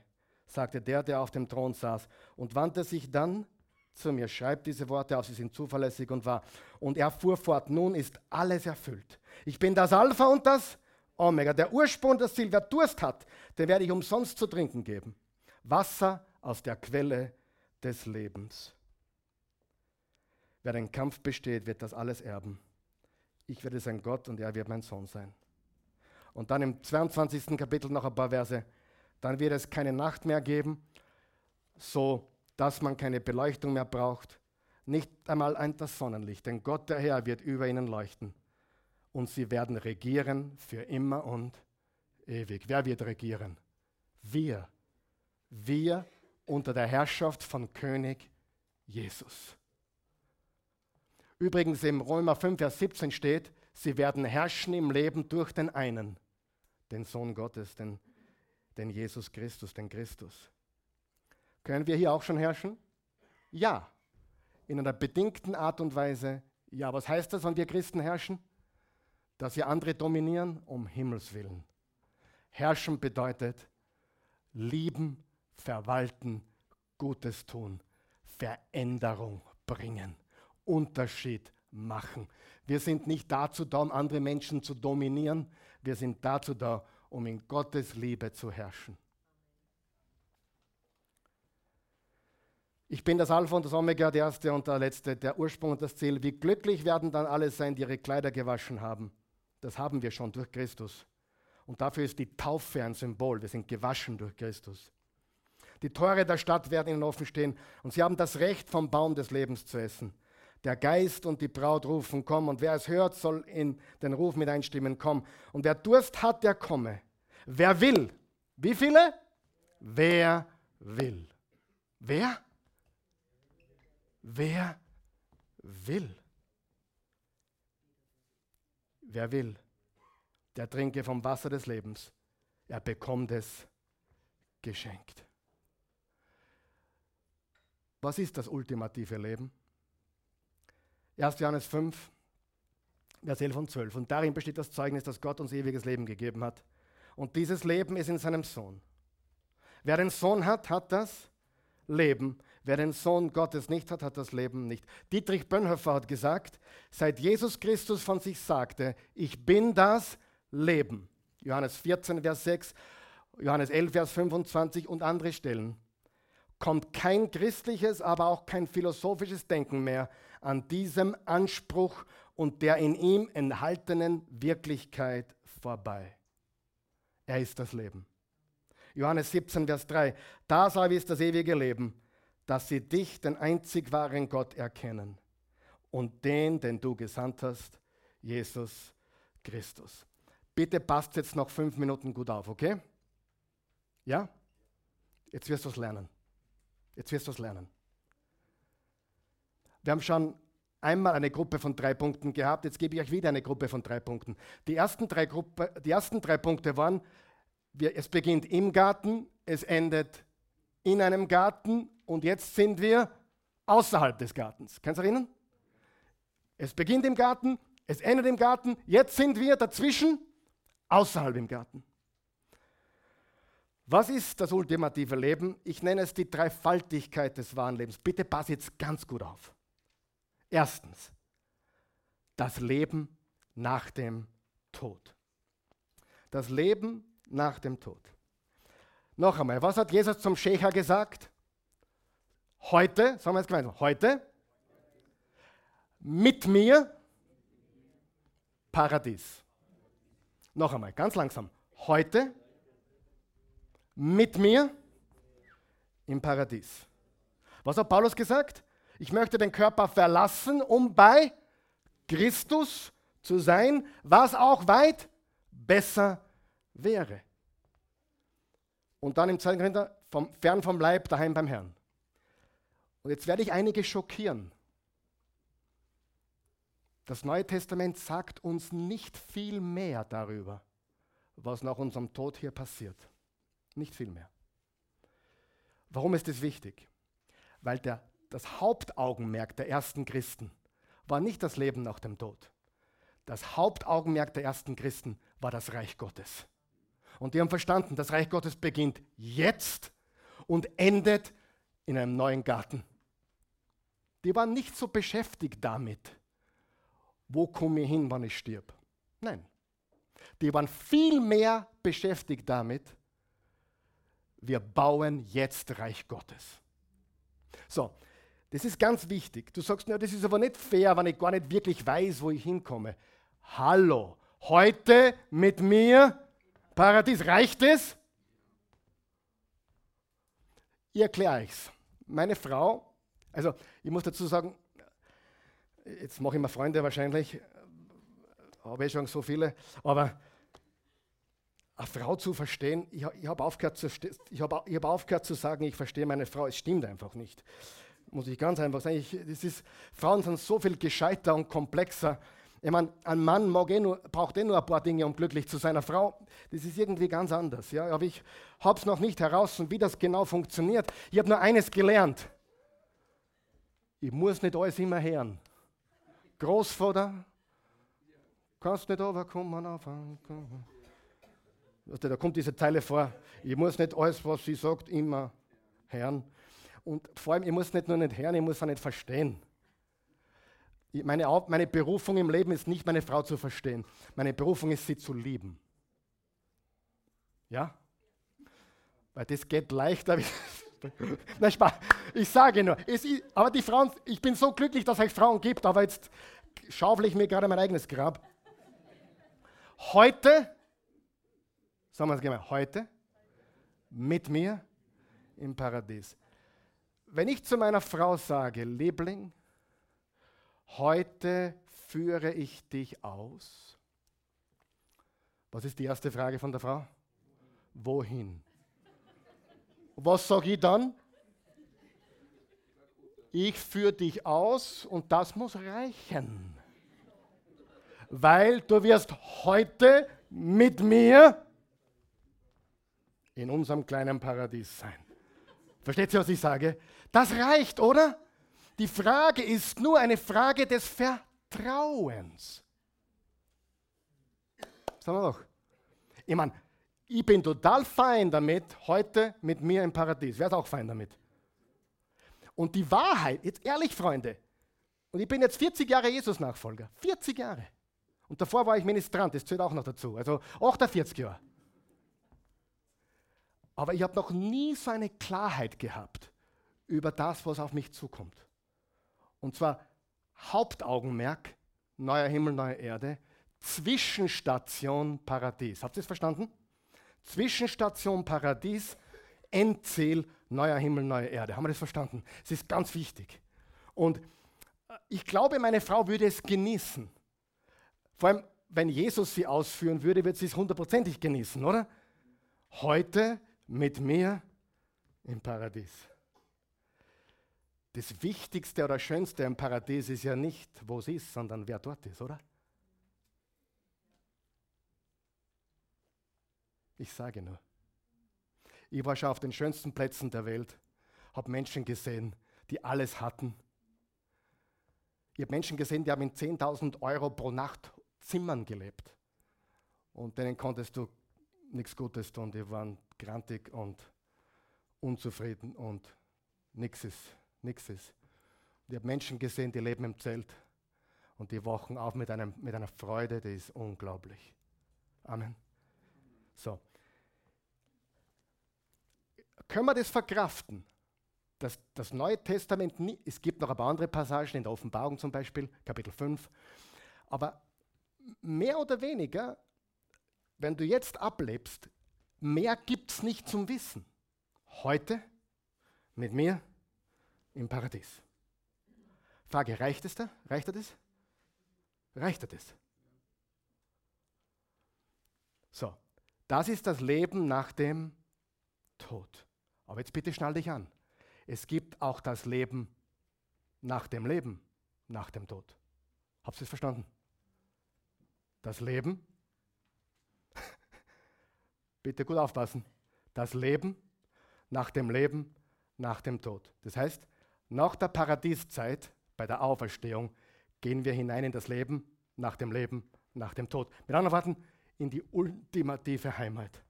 sagte der, der auf dem Thron saß und wandte sich dann zu mir. Schreibt diese Worte auf, sie sind zuverlässig und wahr. Und er fuhr fort, nun ist alles erfüllt. Ich bin das Alpha und das Omega, der Ursprung, das Ziel. Durst hat, den werde ich umsonst zu trinken geben. Wasser aus der Quelle des Lebens. Wer den Kampf besteht, wird das alles erben ich werde sein Gott und er wird mein Sohn sein. Und dann im 22. Kapitel noch ein paar Verse. Dann wird es keine Nacht mehr geben, so dass man keine Beleuchtung mehr braucht. Nicht einmal ein das Sonnenlicht, denn Gott der Herr wird über ihnen leuchten. Und sie werden regieren für immer und ewig. Wer wird regieren? Wir. Wir unter der Herrschaft von König Jesus. Übrigens im Römer 5, Vers 17 steht, sie werden herrschen im Leben durch den einen, den Sohn Gottes, den, den Jesus Christus, den Christus. Können wir hier auch schon herrschen? Ja. In einer bedingten Art und Weise. Ja, was heißt das, wenn wir Christen herrschen? Dass wir andere dominieren, um Himmels willen. Herrschen bedeutet lieben, verwalten, Gutes tun, Veränderung bringen. Unterschied machen. Wir sind nicht dazu da, um andere Menschen zu dominieren. Wir sind dazu da, um in Gottes Liebe zu herrschen. Ich bin das Alpha und das Omega, der Erste und der Letzte, der Ursprung und das Ziel. Wie glücklich werden dann alle sein, die ihre Kleider gewaschen haben. Das haben wir schon durch Christus. Und dafür ist die Taufe ein Symbol. Wir sind gewaschen durch Christus. Die Tore der Stadt werden ihnen offen stehen und sie haben das Recht, vom Baum des Lebens zu essen. Der Geist und die Braut rufen, komm. Und wer es hört, soll in den Ruf mit einstimmen, komm. Und wer Durst hat, der komme. Wer will? Wie viele? Wer will? Wer? Wer will? Wer will, der trinke vom Wasser des Lebens. Er bekommt es geschenkt. Was ist das ultimative Leben? 1. Johannes 5, Vers 11 und 12. Und darin besteht das Zeugnis, dass Gott uns ewiges Leben gegeben hat. Und dieses Leben ist in seinem Sohn. Wer den Sohn hat, hat das Leben. Wer den Sohn Gottes nicht hat, hat das Leben nicht. Dietrich Bonhoeffer hat gesagt, seit Jesus Christus von sich sagte, ich bin das Leben. Johannes 14, Vers 6, Johannes 11, Vers 25 und andere Stellen. Kommt kein christliches, aber auch kein philosophisches Denken mehr an diesem Anspruch und der in ihm enthaltenen Wirklichkeit vorbei. Er ist das Leben. Johannes 17, Vers 3. Das aber ist das ewige Leben, dass sie dich, den einzig wahren Gott, erkennen und den, den du gesandt hast, Jesus Christus. Bitte passt jetzt noch fünf Minuten gut auf, okay? Ja? Jetzt wirst du es lernen. Jetzt wirst du es lernen. Wir haben schon einmal eine Gruppe von drei Punkten gehabt, jetzt gebe ich euch wieder eine Gruppe von drei Punkten. Die ersten drei, Gruppe, die ersten drei Punkte waren, wir, es beginnt im Garten, es endet in einem Garten und jetzt sind wir außerhalb des Gartens. Kannst du erinnern? Es beginnt im Garten, es endet im Garten, jetzt sind wir dazwischen außerhalb im Garten. Was ist das ultimative Leben? Ich nenne es die Dreifaltigkeit des wahren Lebens. Bitte pass jetzt ganz gut auf. Erstens, das Leben nach dem Tod. Das Leben nach dem Tod. Noch einmal, was hat Jesus zum Schecher gesagt? Heute, sagen wir es gemeinsam, heute mit mir Paradies. Noch einmal, ganz langsam. Heute mit mir im Paradies. Was hat Paulus gesagt? Ich möchte den Körper verlassen, um bei Christus zu sein, was auch weit besser wäre. Und dann im 2. Korinther, vom, fern vom Leib, daheim beim Herrn. Und jetzt werde ich einige schockieren. Das Neue Testament sagt uns nicht viel mehr darüber, was nach unserem Tod hier passiert. Nicht viel mehr. Warum ist es wichtig? Weil der, das Hauptaugenmerk der ersten Christen war nicht das Leben nach dem Tod. Das Hauptaugenmerk der ersten Christen war das Reich Gottes. Und die haben verstanden, das Reich Gottes beginnt jetzt und endet in einem neuen Garten. Die waren nicht so beschäftigt damit, wo komme ich hin, wann ich stirb. Nein. Die waren viel mehr beschäftigt damit, wir bauen jetzt Reich Gottes. So, das ist ganz wichtig. Du sagst, na, das ist aber nicht fair, wenn ich gar nicht wirklich weiß, wo ich hinkomme. Hallo, heute mit mir Paradies. Reicht es? Ich erkläre es. Meine Frau, also ich muss dazu sagen, jetzt mache ich mir Freunde wahrscheinlich, habe ich schon so viele, aber eine Frau zu verstehen, ich, ich habe aufgehört, zu, ich hab, ich hab aufgehört zu sagen, ich verstehe meine Frau, es stimmt einfach nicht. Muss ich ganz einfach sagen. Ich, das ist, Frauen sind so viel gescheiter und komplexer. Ich meine, ein Mann eh nur, braucht eh nur ein paar Dinge, um glücklich zu sein. Eine Frau, das ist irgendwie ganz anders. Ja? Aber ich habe es noch nicht heraus, wie das genau funktioniert. Ich habe nur eines gelernt. Ich muss nicht alles immer hören. Großvater, kannst nicht runterkommen auf da kommt diese Zeile vor, ich muss nicht alles, was sie sagt, immer hören. Und vor allem, ich muss nicht nur nicht hören, ich muss auch nicht verstehen. Meine, meine Berufung im Leben ist nicht, meine Frau zu verstehen. Meine Berufung ist, sie zu lieben. Ja? Weil das geht leichter. Nein, Spaß. Ich sage nur, es, aber die Frauen, ich bin so glücklich, dass es Frauen gibt, aber jetzt schaufel ich mir gerade mein eigenes Grab. Heute Sagen wir es gemeinsam. Heute mit mir im Paradies. Wenn ich zu meiner Frau sage, Liebling, heute führe ich dich aus. Was ist die erste Frage von der Frau? Wohin? Was sage ich dann? Ich führe dich aus und das muss reichen. Weil du wirst heute mit mir in unserem kleinen Paradies sein. Versteht ihr, was ich sage? Das reicht, oder? Die Frage ist nur eine Frage des Vertrauens. Sagen wir doch. Ich meine, ich bin total fein damit, heute mit mir im Paradies. Wer ist auch fein damit? Und die Wahrheit, jetzt ehrlich, Freunde, und ich bin jetzt 40 Jahre Jesus-Nachfolger. 40 Jahre. Und davor war ich Ministrant, das zählt auch noch dazu. Also 48 Jahre. Aber ich habe noch nie so eine Klarheit gehabt über das, was auf mich zukommt. Und zwar Hauptaugenmerk, neuer Himmel, neue Erde, Zwischenstation Paradies. Habt ihr es verstanden? Zwischenstation Paradies, Endziel neuer Himmel, neue Erde. Haben wir das verstanden? Es ist ganz wichtig. Und ich glaube, meine Frau würde es genießen. Vor allem, wenn Jesus sie ausführen würde, wird sie es hundertprozentig genießen, oder? Heute mit mir im Paradies. Das Wichtigste oder Schönste im Paradies ist ja nicht, wo es ist, sondern wer dort ist, oder? Ich sage nur. Ich war schon auf den schönsten Plätzen der Welt, habe Menschen gesehen, die alles hatten. Ich habe Menschen gesehen, die haben in 10.000 Euro pro Nacht Zimmern gelebt. Und denen konntest du nichts Gutes tun. Die waren grantig und unzufrieden und nichts ist. Nix ist. Ich habe Menschen gesehen, die leben im Zelt und die wachen auf mit, einem, mit einer Freude, die ist unglaublich. Amen. So. Können wir das verkraften? Das, das Neue Testament, nie, es gibt noch ein paar andere Passagen in der Offenbarung zum Beispiel, Kapitel 5, aber mehr oder weniger, wenn du jetzt ablebst, mehr gibt es nicht zum Wissen. Heute mit mir im Paradies. Frage, reicht es da? Reicht das? Reicht das? So, das ist das Leben nach dem Tod. Aber jetzt bitte schnall dich an. Es gibt auch das Leben nach dem Leben, nach dem Tod. Habt ihr es verstanden? Das Leben, bitte gut aufpassen, das Leben nach dem Leben, nach dem Tod. Das heißt, nach der Paradieszeit, bei der Auferstehung, gehen wir hinein in das Leben, nach dem Leben, nach dem Tod. Mit anderen Worten, in die ultimative Heimat.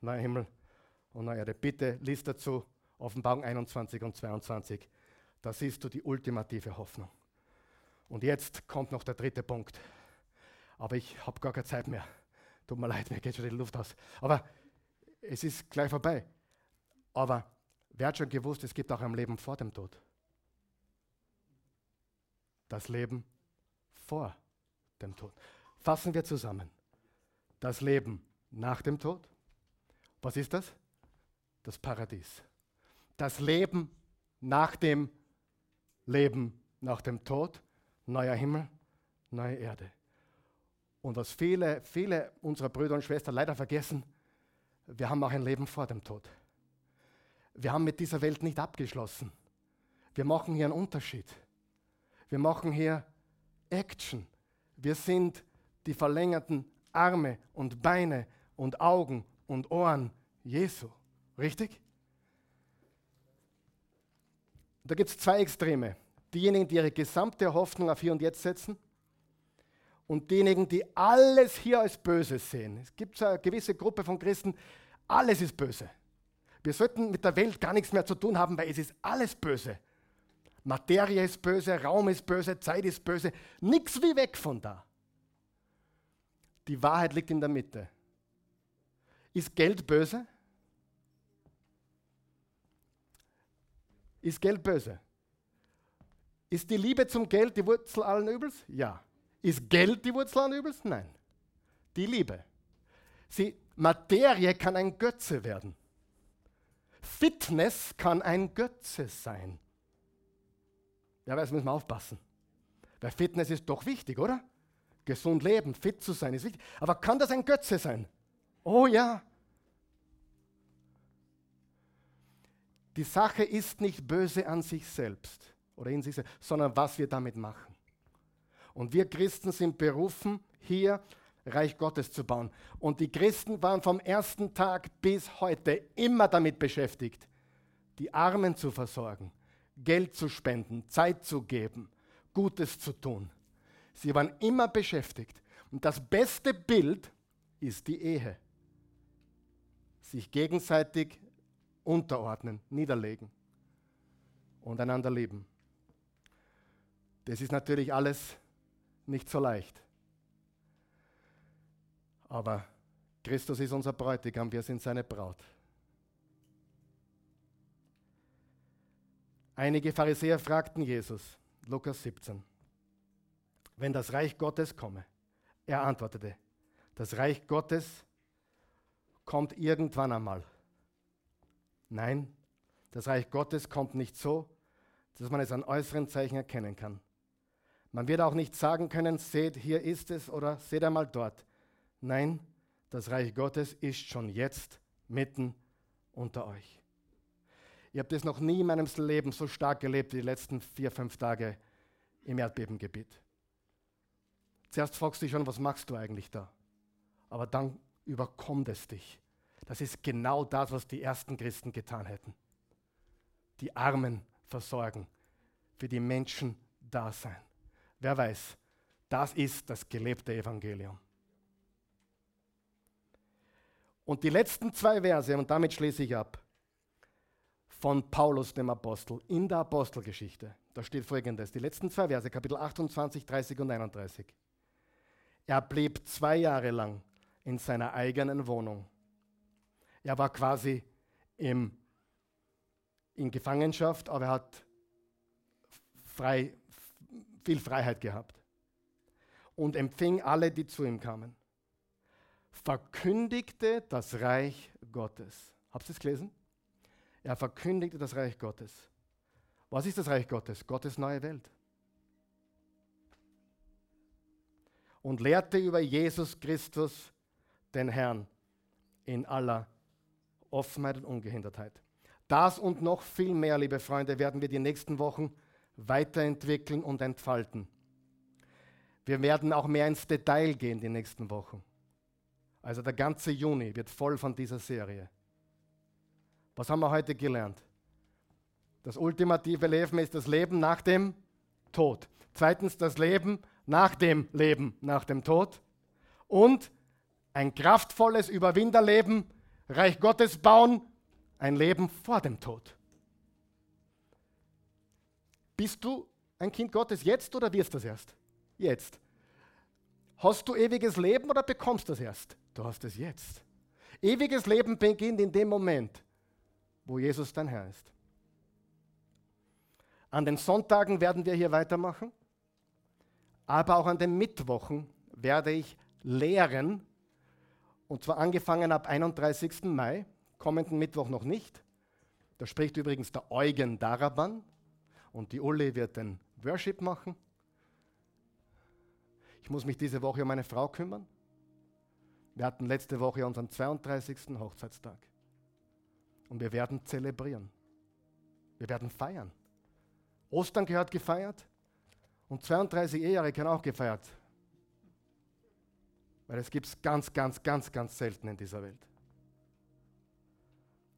Neuer Himmel und neue Erde. Bitte liest dazu Offenbarung 21 und 22. Da siehst du die ultimative Hoffnung. Und jetzt kommt noch der dritte Punkt aber ich habe gar keine Zeit mehr. Tut mir leid, mir geht schon die Luft aus. Aber es ist gleich vorbei. Aber wer hat schon gewusst, es gibt auch ein Leben vor dem Tod? Das Leben vor dem Tod. Fassen wir zusammen. Das Leben nach dem Tod. Was ist das? Das Paradies. Das Leben nach dem Leben nach dem Tod. Neuer Himmel, neue Erde. Und was viele, viele unserer Brüder und Schwestern leider vergessen, wir haben auch ein Leben vor dem Tod. Wir haben mit dieser Welt nicht abgeschlossen. Wir machen hier einen Unterschied. Wir machen hier Action. Wir sind die verlängerten Arme und Beine und Augen und Ohren Jesu. Richtig? Da gibt es zwei Extreme. Diejenigen, die ihre gesamte Hoffnung auf hier und jetzt setzen und diejenigen, die alles hier als böse sehen. Es gibt so eine gewisse Gruppe von Christen, alles ist böse. Wir sollten mit der Welt gar nichts mehr zu tun haben, weil es ist alles böse. Materie ist böse, Raum ist böse, Zeit ist böse. Nichts wie weg von da. Die Wahrheit liegt in der Mitte. Ist Geld böse? Ist Geld böse? Ist die Liebe zum Geld die Wurzel allen Übels? Ja. Ist Geld die Wurzel an Übels? Nein. Die Liebe. Sie, Materie kann ein Götze werden. Fitness kann ein Götze sein. Ja, aber jetzt müssen wir aufpassen. Weil Fitness ist doch wichtig, oder? Gesund leben, fit zu sein ist wichtig. Aber kann das ein Götze sein? Oh ja. Die Sache ist nicht böse an sich selbst oder in sich selbst, sondern was wir damit machen. Und wir Christen sind berufen, hier Reich Gottes zu bauen. Und die Christen waren vom ersten Tag bis heute immer damit beschäftigt, die Armen zu versorgen, Geld zu spenden, Zeit zu geben, Gutes zu tun. Sie waren immer beschäftigt. Und das beste Bild ist die Ehe. Sich gegenseitig unterordnen, niederlegen und einander lieben. Das ist natürlich alles nicht so leicht. Aber Christus ist unser Bräutigam, wir sind seine Braut. Einige Pharisäer fragten Jesus, Lukas 17, wenn das Reich Gottes komme. Er antwortete, das Reich Gottes kommt irgendwann einmal. Nein, das Reich Gottes kommt nicht so, dass man es an äußeren Zeichen erkennen kann. Man wird auch nicht sagen können, seht, hier ist es oder seht einmal dort. Nein, das Reich Gottes ist schon jetzt mitten unter euch. Ich habe das noch nie in meinem Leben so stark gelebt wie die letzten vier, fünf Tage im Erdbebengebiet. Zuerst fragst du dich schon, was machst du eigentlich da? Aber dann überkommt es dich. Das ist genau das, was die ersten Christen getan hätten. Die Armen versorgen, für die Menschen da sein. Wer weiß, das ist das gelebte Evangelium. Und die letzten zwei Verse, und damit schließe ich ab, von Paulus dem Apostel in der Apostelgeschichte. Da steht folgendes, die letzten zwei Verse, Kapitel 28, 30 und 31. Er blieb zwei Jahre lang in seiner eigenen Wohnung. Er war quasi im, in Gefangenschaft, aber er hat frei, viel Freiheit gehabt und empfing alle, die zu ihm kamen. Verkündigte das Reich Gottes. Habt ihr es gelesen? Er verkündigte das Reich Gottes. Was ist das Reich Gottes? Gottes neue Welt. Und lehrte über Jesus Christus, den Herrn, in aller Offenheit und Ungehindertheit. Das und noch viel mehr, liebe Freunde, werden wir die nächsten Wochen weiterentwickeln und entfalten. Wir werden auch mehr ins Detail gehen die nächsten Wochen. Also der ganze Juni wird voll von dieser Serie. Was haben wir heute gelernt? Das ultimative Leben ist das Leben nach dem Tod. Zweitens das Leben nach dem Leben nach dem Tod. Und ein kraftvolles Überwinderleben, Reich Gottes bauen, ein Leben vor dem Tod. Bist du ein Kind Gottes jetzt oder wirst du das erst? Jetzt. Hast du ewiges Leben oder bekommst du das erst? Du hast es jetzt. Ewiges Leben beginnt in dem Moment, wo Jesus dein Herr ist. An den Sonntagen werden wir hier weitermachen, aber auch an den Mittwochen werde ich lehren, und zwar angefangen ab 31. Mai, kommenden Mittwoch noch nicht. Da spricht übrigens der Eugen Daraban, und die Uli wird den Worship machen. Ich muss mich diese Woche um meine Frau kümmern. Wir hatten letzte Woche unseren 32. Hochzeitstag. Und wir werden zelebrieren. Wir werden feiern. Ostern gehört gefeiert und 32 Ehejahre können auch gefeiert. Weil es gibt es ganz, ganz, ganz, ganz selten in dieser Welt.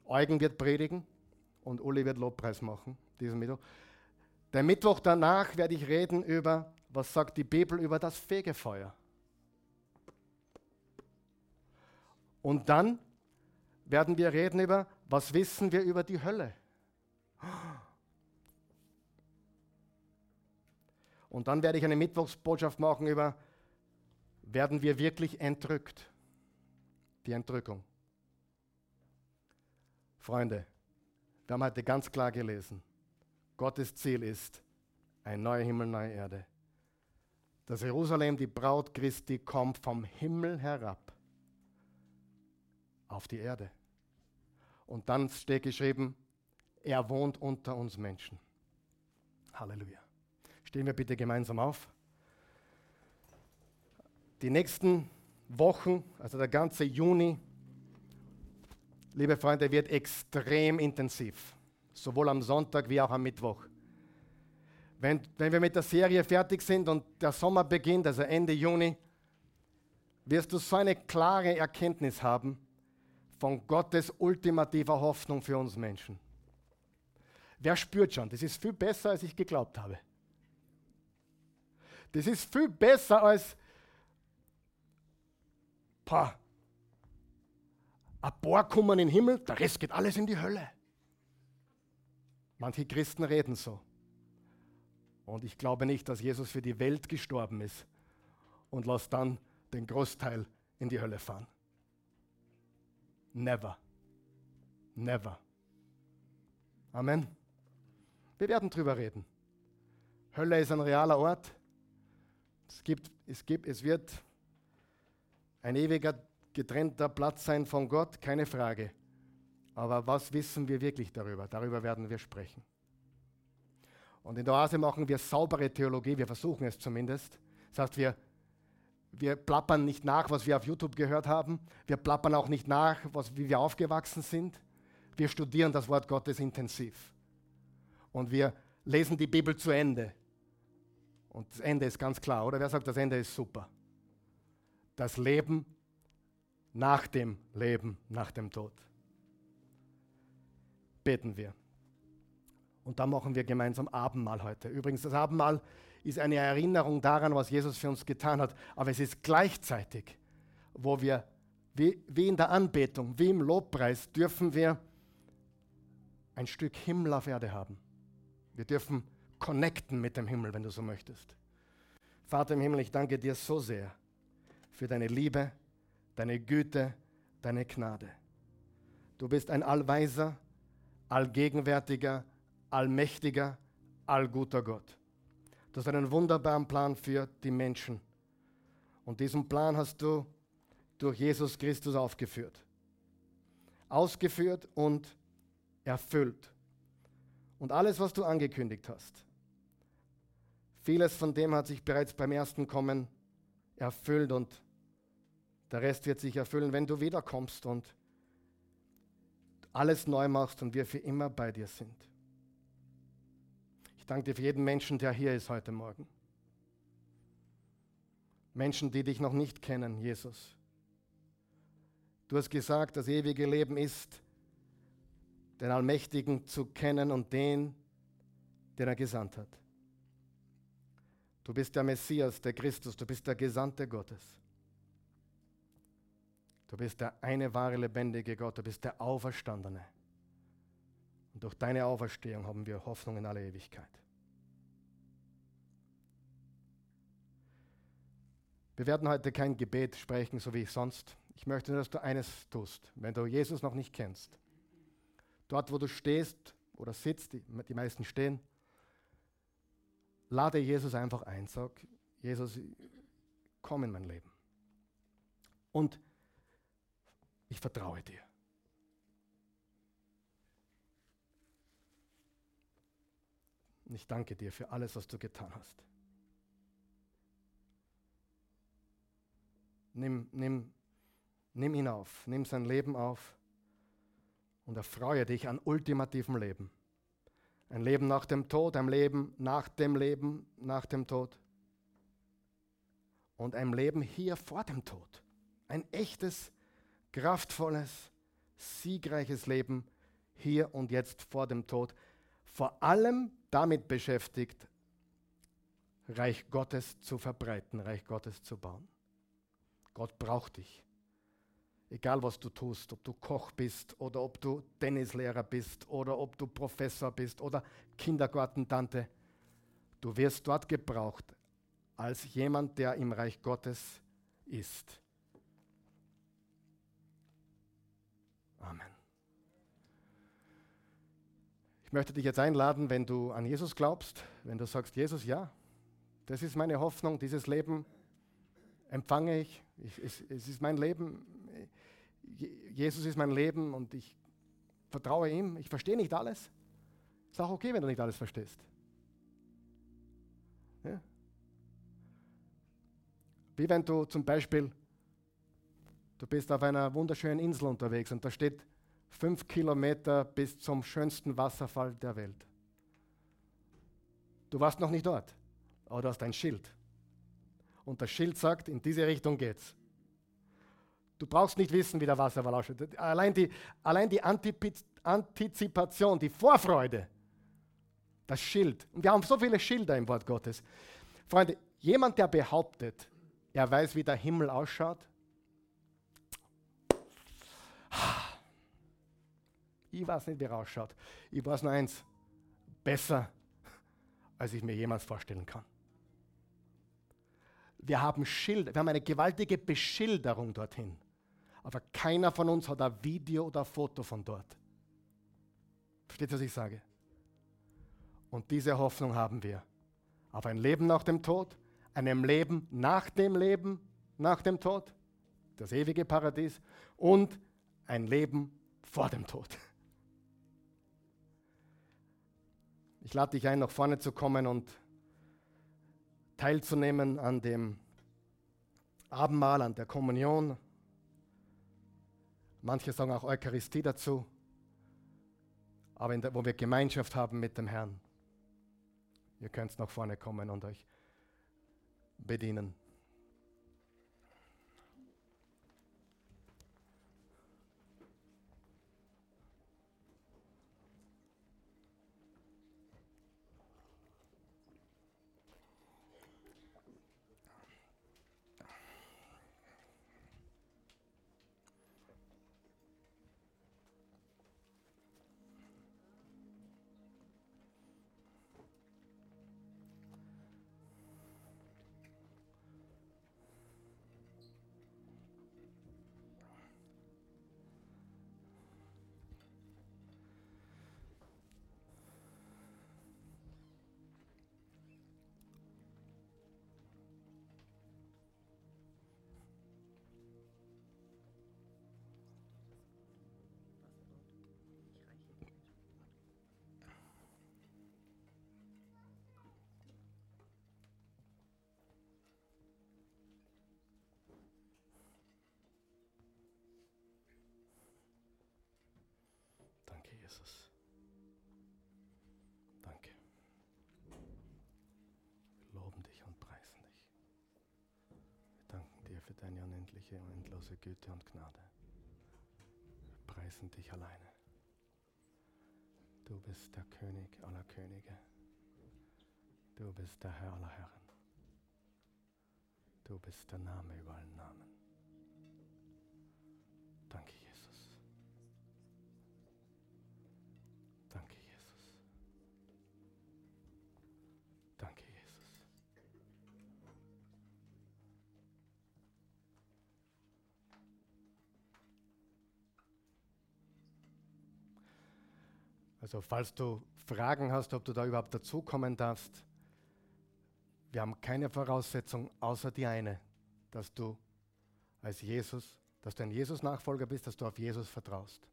Eugen wird predigen und Uli wird Lobpreis machen, diesen Mittwoch. Der Mittwoch danach werde ich reden über, was sagt die Bibel über das Fegefeuer. Und dann werden wir reden über, was wissen wir über die Hölle. Und dann werde ich eine Mittwochsbotschaft machen über, werden wir wirklich entrückt? Die Entrückung. Freunde, wir haben heute ganz klar gelesen, Gottes Ziel ist ein neuer Himmel, neue Erde. Das Jerusalem, die Braut Christi, kommt vom Himmel herab auf die Erde. Und dann steht geschrieben, er wohnt unter uns Menschen. Halleluja. Stehen wir bitte gemeinsam auf. Die nächsten Wochen, also der ganze Juni, liebe Freunde, wird extrem intensiv. Sowohl am Sonntag wie auch am Mittwoch. Wenn, wenn wir mit der Serie fertig sind und der Sommer beginnt, also Ende Juni, wirst du so eine klare Erkenntnis haben von Gottes ultimativer Hoffnung für uns Menschen. Wer spürt schon, das ist viel besser, als ich geglaubt habe. Das ist viel besser als pah, ein paar kommen in den Himmel, der Rest geht alles in die Hölle. Manche Christen reden so. Und ich glaube nicht, dass Jesus für die Welt gestorben ist und lässt dann den Großteil in die Hölle fahren. Never. Never. Amen. Wir werden drüber reden. Hölle ist ein realer Ort. Es, gibt, es, gibt, es wird ein ewiger getrennter Platz sein von Gott, keine Frage. Aber was wissen wir wirklich darüber? Darüber werden wir sprechen. Und in der Oase machen wir saubere Theologie, wir versuchen es zumindest. Das heißt, wir, wir plappern nicht nach, was wir auf YouTube gehört haben. Wir plappern auch nicht nach, was, wie wir aufgewachsen sind. Wir studieren das Wort Gottes intensiv. Und wir lesen die Bibel zu Ende. Und das Ende ist ganz klar, oder? Wer sagt, das Ende ist super? Das Leben nach dem Leben, nach dem Tod. Beten wir. Und da machen wir gemeinsam Abendmahl heute. Übrigens, das Abendmahl ist eine Erinnerung daran, was Jesus für uns getan hat. Aber es ist gleichzeitig, wo wir, wie, wie in der Anbetung, wie im Lobpreis, dürfen wir ein Stück Himmel auf Erde haben. Wir dürfen connecten mit dem Himmel, wenn du so möchtest. Vater im Himmel, ich danke dir so sehr für deine Liebe, deine Güte, deine Gnade. Du bist ein allweiser, allgegenwärtiger, allmächtiger, allguter Gott. Du hast einen wunderbaren Plan für die Menschen. Und diesen Plan hast du durch Jesus Christus aufgeführt. Ausgeführt und erfüllt. Und alles, was du angekündigt hast, vieles von dem hat sich bereits beim ersten Kommen erfüllt und der Rest wird sich erfüllen, wenn du wiederkommst und alles neu machst und wir für immer bei dir sind. Ich danke dir für jeden Menschen, der hier ist heute Morgen. Menschen, die dich noch nicht kennen, Jesus. Du hast gesagt, das ewige Leben ist, den Allmächtigen zu kennen und den, den er gesandt hat. Du bist der Messias, der Christus, du bist der Gesandte Gottes. Du bist der eine wahre lebendige Gott, du bist der Auferstandene. Und durch deine Auferstehung haben wir Hoffnung in alle Ewigkeit. Wir werden heute kein Gebet sprechen, so wie ich sonst. Ich möchte nur, dass du eines tust, wenn du Jesus noch nicht kennst. Dort, wo du stehst oder sitzt, die, die meisten stehen, lade Jesus einfach ein. Sag, Jesus, komm in mein Leben. Und ich vertraue dir. Und ich danke dir für alles, was du getan hast. Nimm, nimm, nimm ihn auf, nimm sein Leben auf und erfreue dich an ultimativem Leben. Ein Leben nach dem Tod, ein Leben nach dem Leben, nach dem Tod. Und ein Leben hier vor dem Tod. Ein echtes kraftvolles, siegreiches Leben hier und jetzt vor dem Tod. Vor allem damit beschäftigt, Reich Gottes zu verbreiten, Reich Gottes zu bauen. Gott braucht dich. Egal was du tust, ob du Koch bist oder ob du Tennislehrer bist oder ob du Professor bist oder Kindergartentante, du wirst dort gebraucht als jemand, der im Reich Gottes ist. Amen. Ich möchte dich jetzt einladen, wenn du an Jesus glaubst, wenn du sagst, Jesus, ja, das ist meine Hoffnung, dieses Leben empfange ich, ich es, es ist mein Leben, Jesus ist mein Leben und ich vertraue ihm, ich verstehe nicht alles. Ist auch okay, wenn du nicht alles verstehst. Ja? Wie wenn du zum Beispiel, du bist auf einer wunderschönen Insel unterwegs und da steht fünf Kilometer bis zum schönsten Wasserfall der Welt. Du warst noch nicht dort, aber du hast ein Schild. Und das Schild sagt, in diese Richtung geht's. Du brauchst nicht wissen, wie der Wasserfall ausschaut. Allein die, allein die Antizipation, die Vorfreude, das Schild. Und wir haben so viele Schilder im Wort Gottes. Freunde, jemand, der behauptet, er weiß, wie der Himmel ausschaut, ich weiß nicht, wie er ausschaut. Ich weiß nur eins, besser, als ich mir jemals vorstellen kann. Wir haben Schilder, wir haben eine gewaltige Beschilderung dorthin. Aber keiner von uns hat ein Video oder ein Foto von dort. Versteht ihr, was ich sage? Und diese Hoffnung haben wir. Auf ein Leben nach dem Tod, einem Leben nach dem Leben, nach dem Tod, das ewige Paradies und ein Leben vor dem Tod. Ich lade dich ein, nach vorne zu kommen und teilzunehmen an dem Abendmahl, an der Kommunion. Manche sagen auch Eucharistie dazu, aber der, wo wir Gemeinschaft haben mit dem Herrn. Ihr könnt nach vorne kommen und euch bedienen. Jesus. Danke. Wir loben dich und preisen dich. Wir danken dir für deine unendliche und endlose Güte und Gnade. Wir preisen dich alleine. Du bist der König aller Könige. Du bist der Herr aller Herren. Du bist der Name über allen Namen. Also falls du Fragen hast, ob du da überhaupt dazukommen darfst, wir haben keine Voraussetzung außer die eine, dass du als Jesus, dass du ein Jesus-Nachfolger bist, dass du auf Jesus vertraust.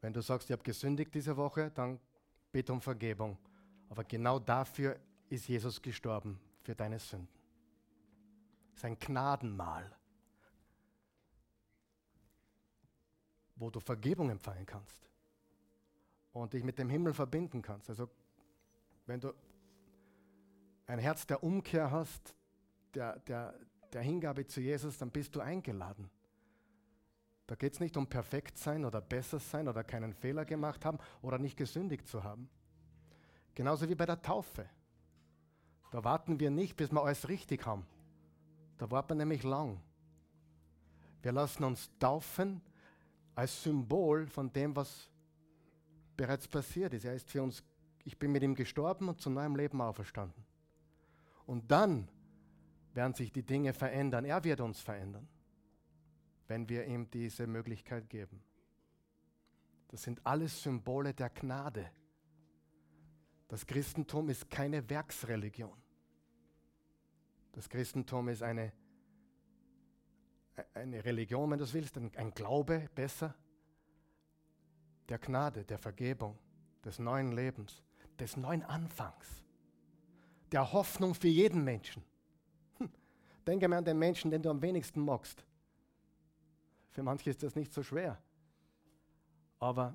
Wenn du sagst, ich habe gesündigt diese Woche, dann bitte um Vergebung. Aber genau dafür ist Jesus gestorben, für deine Sünden. Sein Gnadenmahl, wo du Vergebung empfangen kannst und dich mit dem Himmel verbinden kannst. Also wenn du ein Herz der Umkehr hast, der, der, der Hingabe zu Jesus, dann bist du eingeladen. Da geht es nicht um perfekt sein oder besser sein oder keinen Fehler gemacht haben oder nicht gesündigt zu haben. Genauso wie bei der Taufe. Da warten wir nicht, bis wir alles richtig haben. Da warten wir nämlich lang. Wir lassen uns taufen als Symbol von dem, was bereits passiert ist. Er ist für uns, ich bin mit ihm gestorben und zu neuem Leben auferstanden. Und dann werden sich die Dinge verändern. Er wird uns verändern, wenn wir ihm diese Möglichkeit geben. Das sind alles Symbole der Gnade. Das Christentum ist keine Werksreligion. Das Christentum ist eine, eine Religion, wenn du es willst, ein, ein Glaube besser, der Gnade, der Vergebung, des neuen Lebens, des neuen Anfangs. der Hoffnung für jeden Menschen. Hm. Denke mal an den Menschen, den du am wenigsten magst. Für manche ist das nicht so schwer. Aber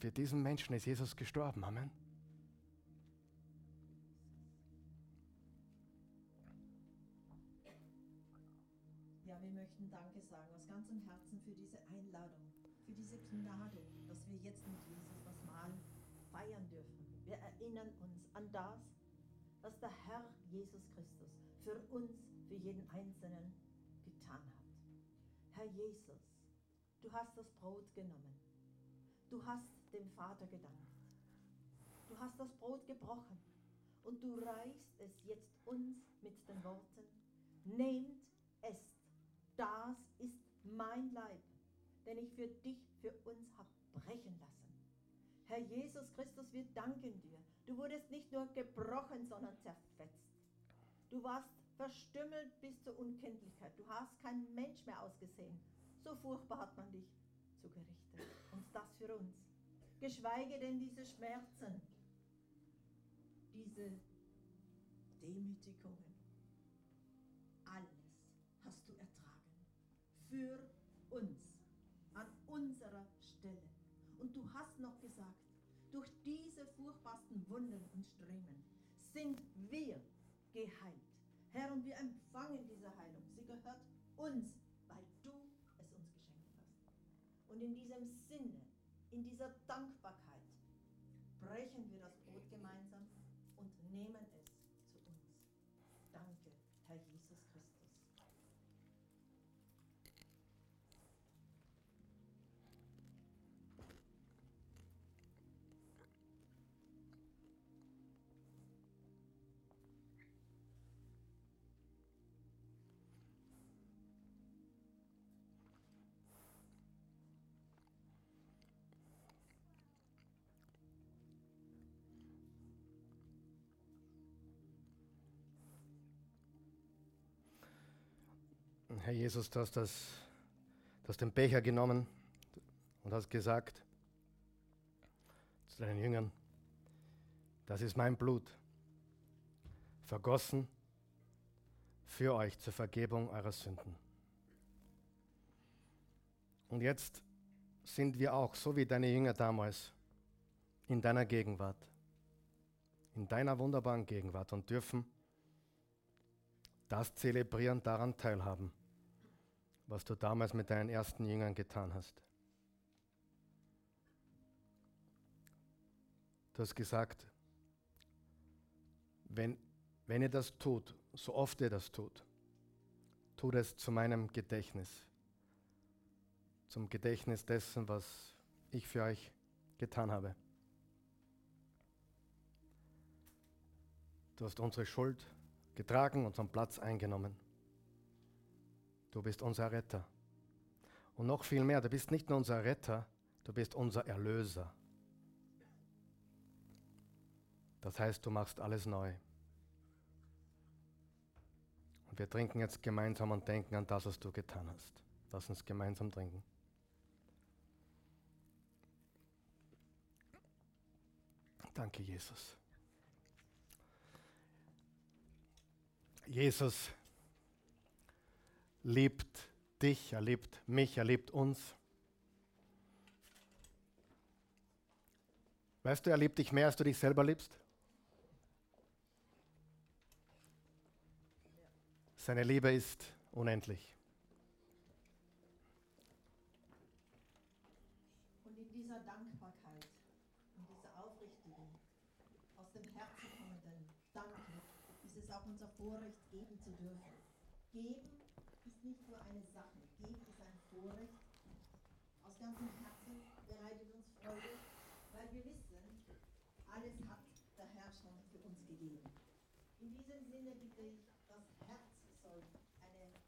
für diesen Menschen ist Jesus gestorben. Amen. Ja, wir möchten Danke sagen aus ganzem Herzen für diese Einladung, für diese Gnade, dass wir jetzt mit Jesus das Mahl feiern dürfen. Wir erinnern uns an das, was der Herr Jesus Christus für uns, für jeden Einzelnen getan hat. Herr Jesus, du hast das Brot genommen. Du hast dem Vater gedankt. Du hast das Brot gebrochen und du reichst es jetzt uns mit den Worten, nehmt, esst, das ist mein Leib, den ich für dich, für uns habe brechen lassen. Herr Jesus Christus, wir danken dir. Du wurdest nicht nur gebrochen, sondern zerfetzt. Du warst verstümmelt bis zur Unkenntlichkeit. Du hast kein Mensch mehr ausgesehen. So furchtbar hat man dich zugerichtet. Und das für uns. Geschweige denn diese Schmerzen, diese Demütigungen. Für uns. An unserer Stelle. Und du hast noch gesagt, durch diese furchtbarsten Wunden und Striemen sind wir geheilt. Herr, und wir empfangen diese Heilung. Sie gehört uns, weil du es uns geschenkt hast. Und in diesem Sinne, in dieser Dankbarkeit, brechen wir das Herr Jesus, du hast, das, du hast den Becher genommen und hast gesagt zu deinen Jüngern, das ist mein Blut, vergossen für euch zur Vergebung eurer Sünden. Und jetzt sind wir auch, so wie deine Jünger damals, in deiner Gegenwart, in deiner wunderbaren Gegenwart und dürfen das zelebrieren, daran teilhaben was du damals mit deinen ersten Jüngern getan hast. Du hast gesagt, wenn, wenn ihr das tut, so oft ihr das tut, tut es zu meinem Gedächtnis, zum Gedächtnis dessen, was ich für euch getan habe. Du hast unsere Schuld getragen, unseren Platz eingenommen. Du bist unser Retter. Und noch viel mehr, du bist nicht nur unser Retter, du bist unser Erlöser. Das heißt, du machst alles neu. Und wir trinken jetzt gemeinsam und denken an das, was du getan hast. Lass uns gemeinsam trinken. Danke, Jesus. Jesus, liebt dich, er liebt mich, er liebt uns. Weißt du, er liebt dich mehr, als du dich selber liebst? Seine Liebe ist unendlich. Und in dieser Dankbarkeit, in dieser aufrichtigen, aus dem Herzen kommenden Danke ist es auch unser Vorrecht, geben zu dürfen. Geben ist nicht nur eine Sache. Geben Vorrecht. Aus ganzem Herzen bereitet uns Freude, weil wir wissen, alles hat der Herr schon für uns gegeben. In diesem Sinne bitte ich, das Herz soll eine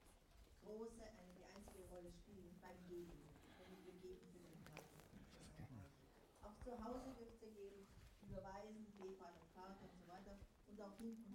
große, eine die einzige Rolle spielen beim Geben, wenn wir geben für den Herrn. Auch zu Hause dürft ihr geben, überweisen, PayPal und Karte und so weiter. Und auch hinten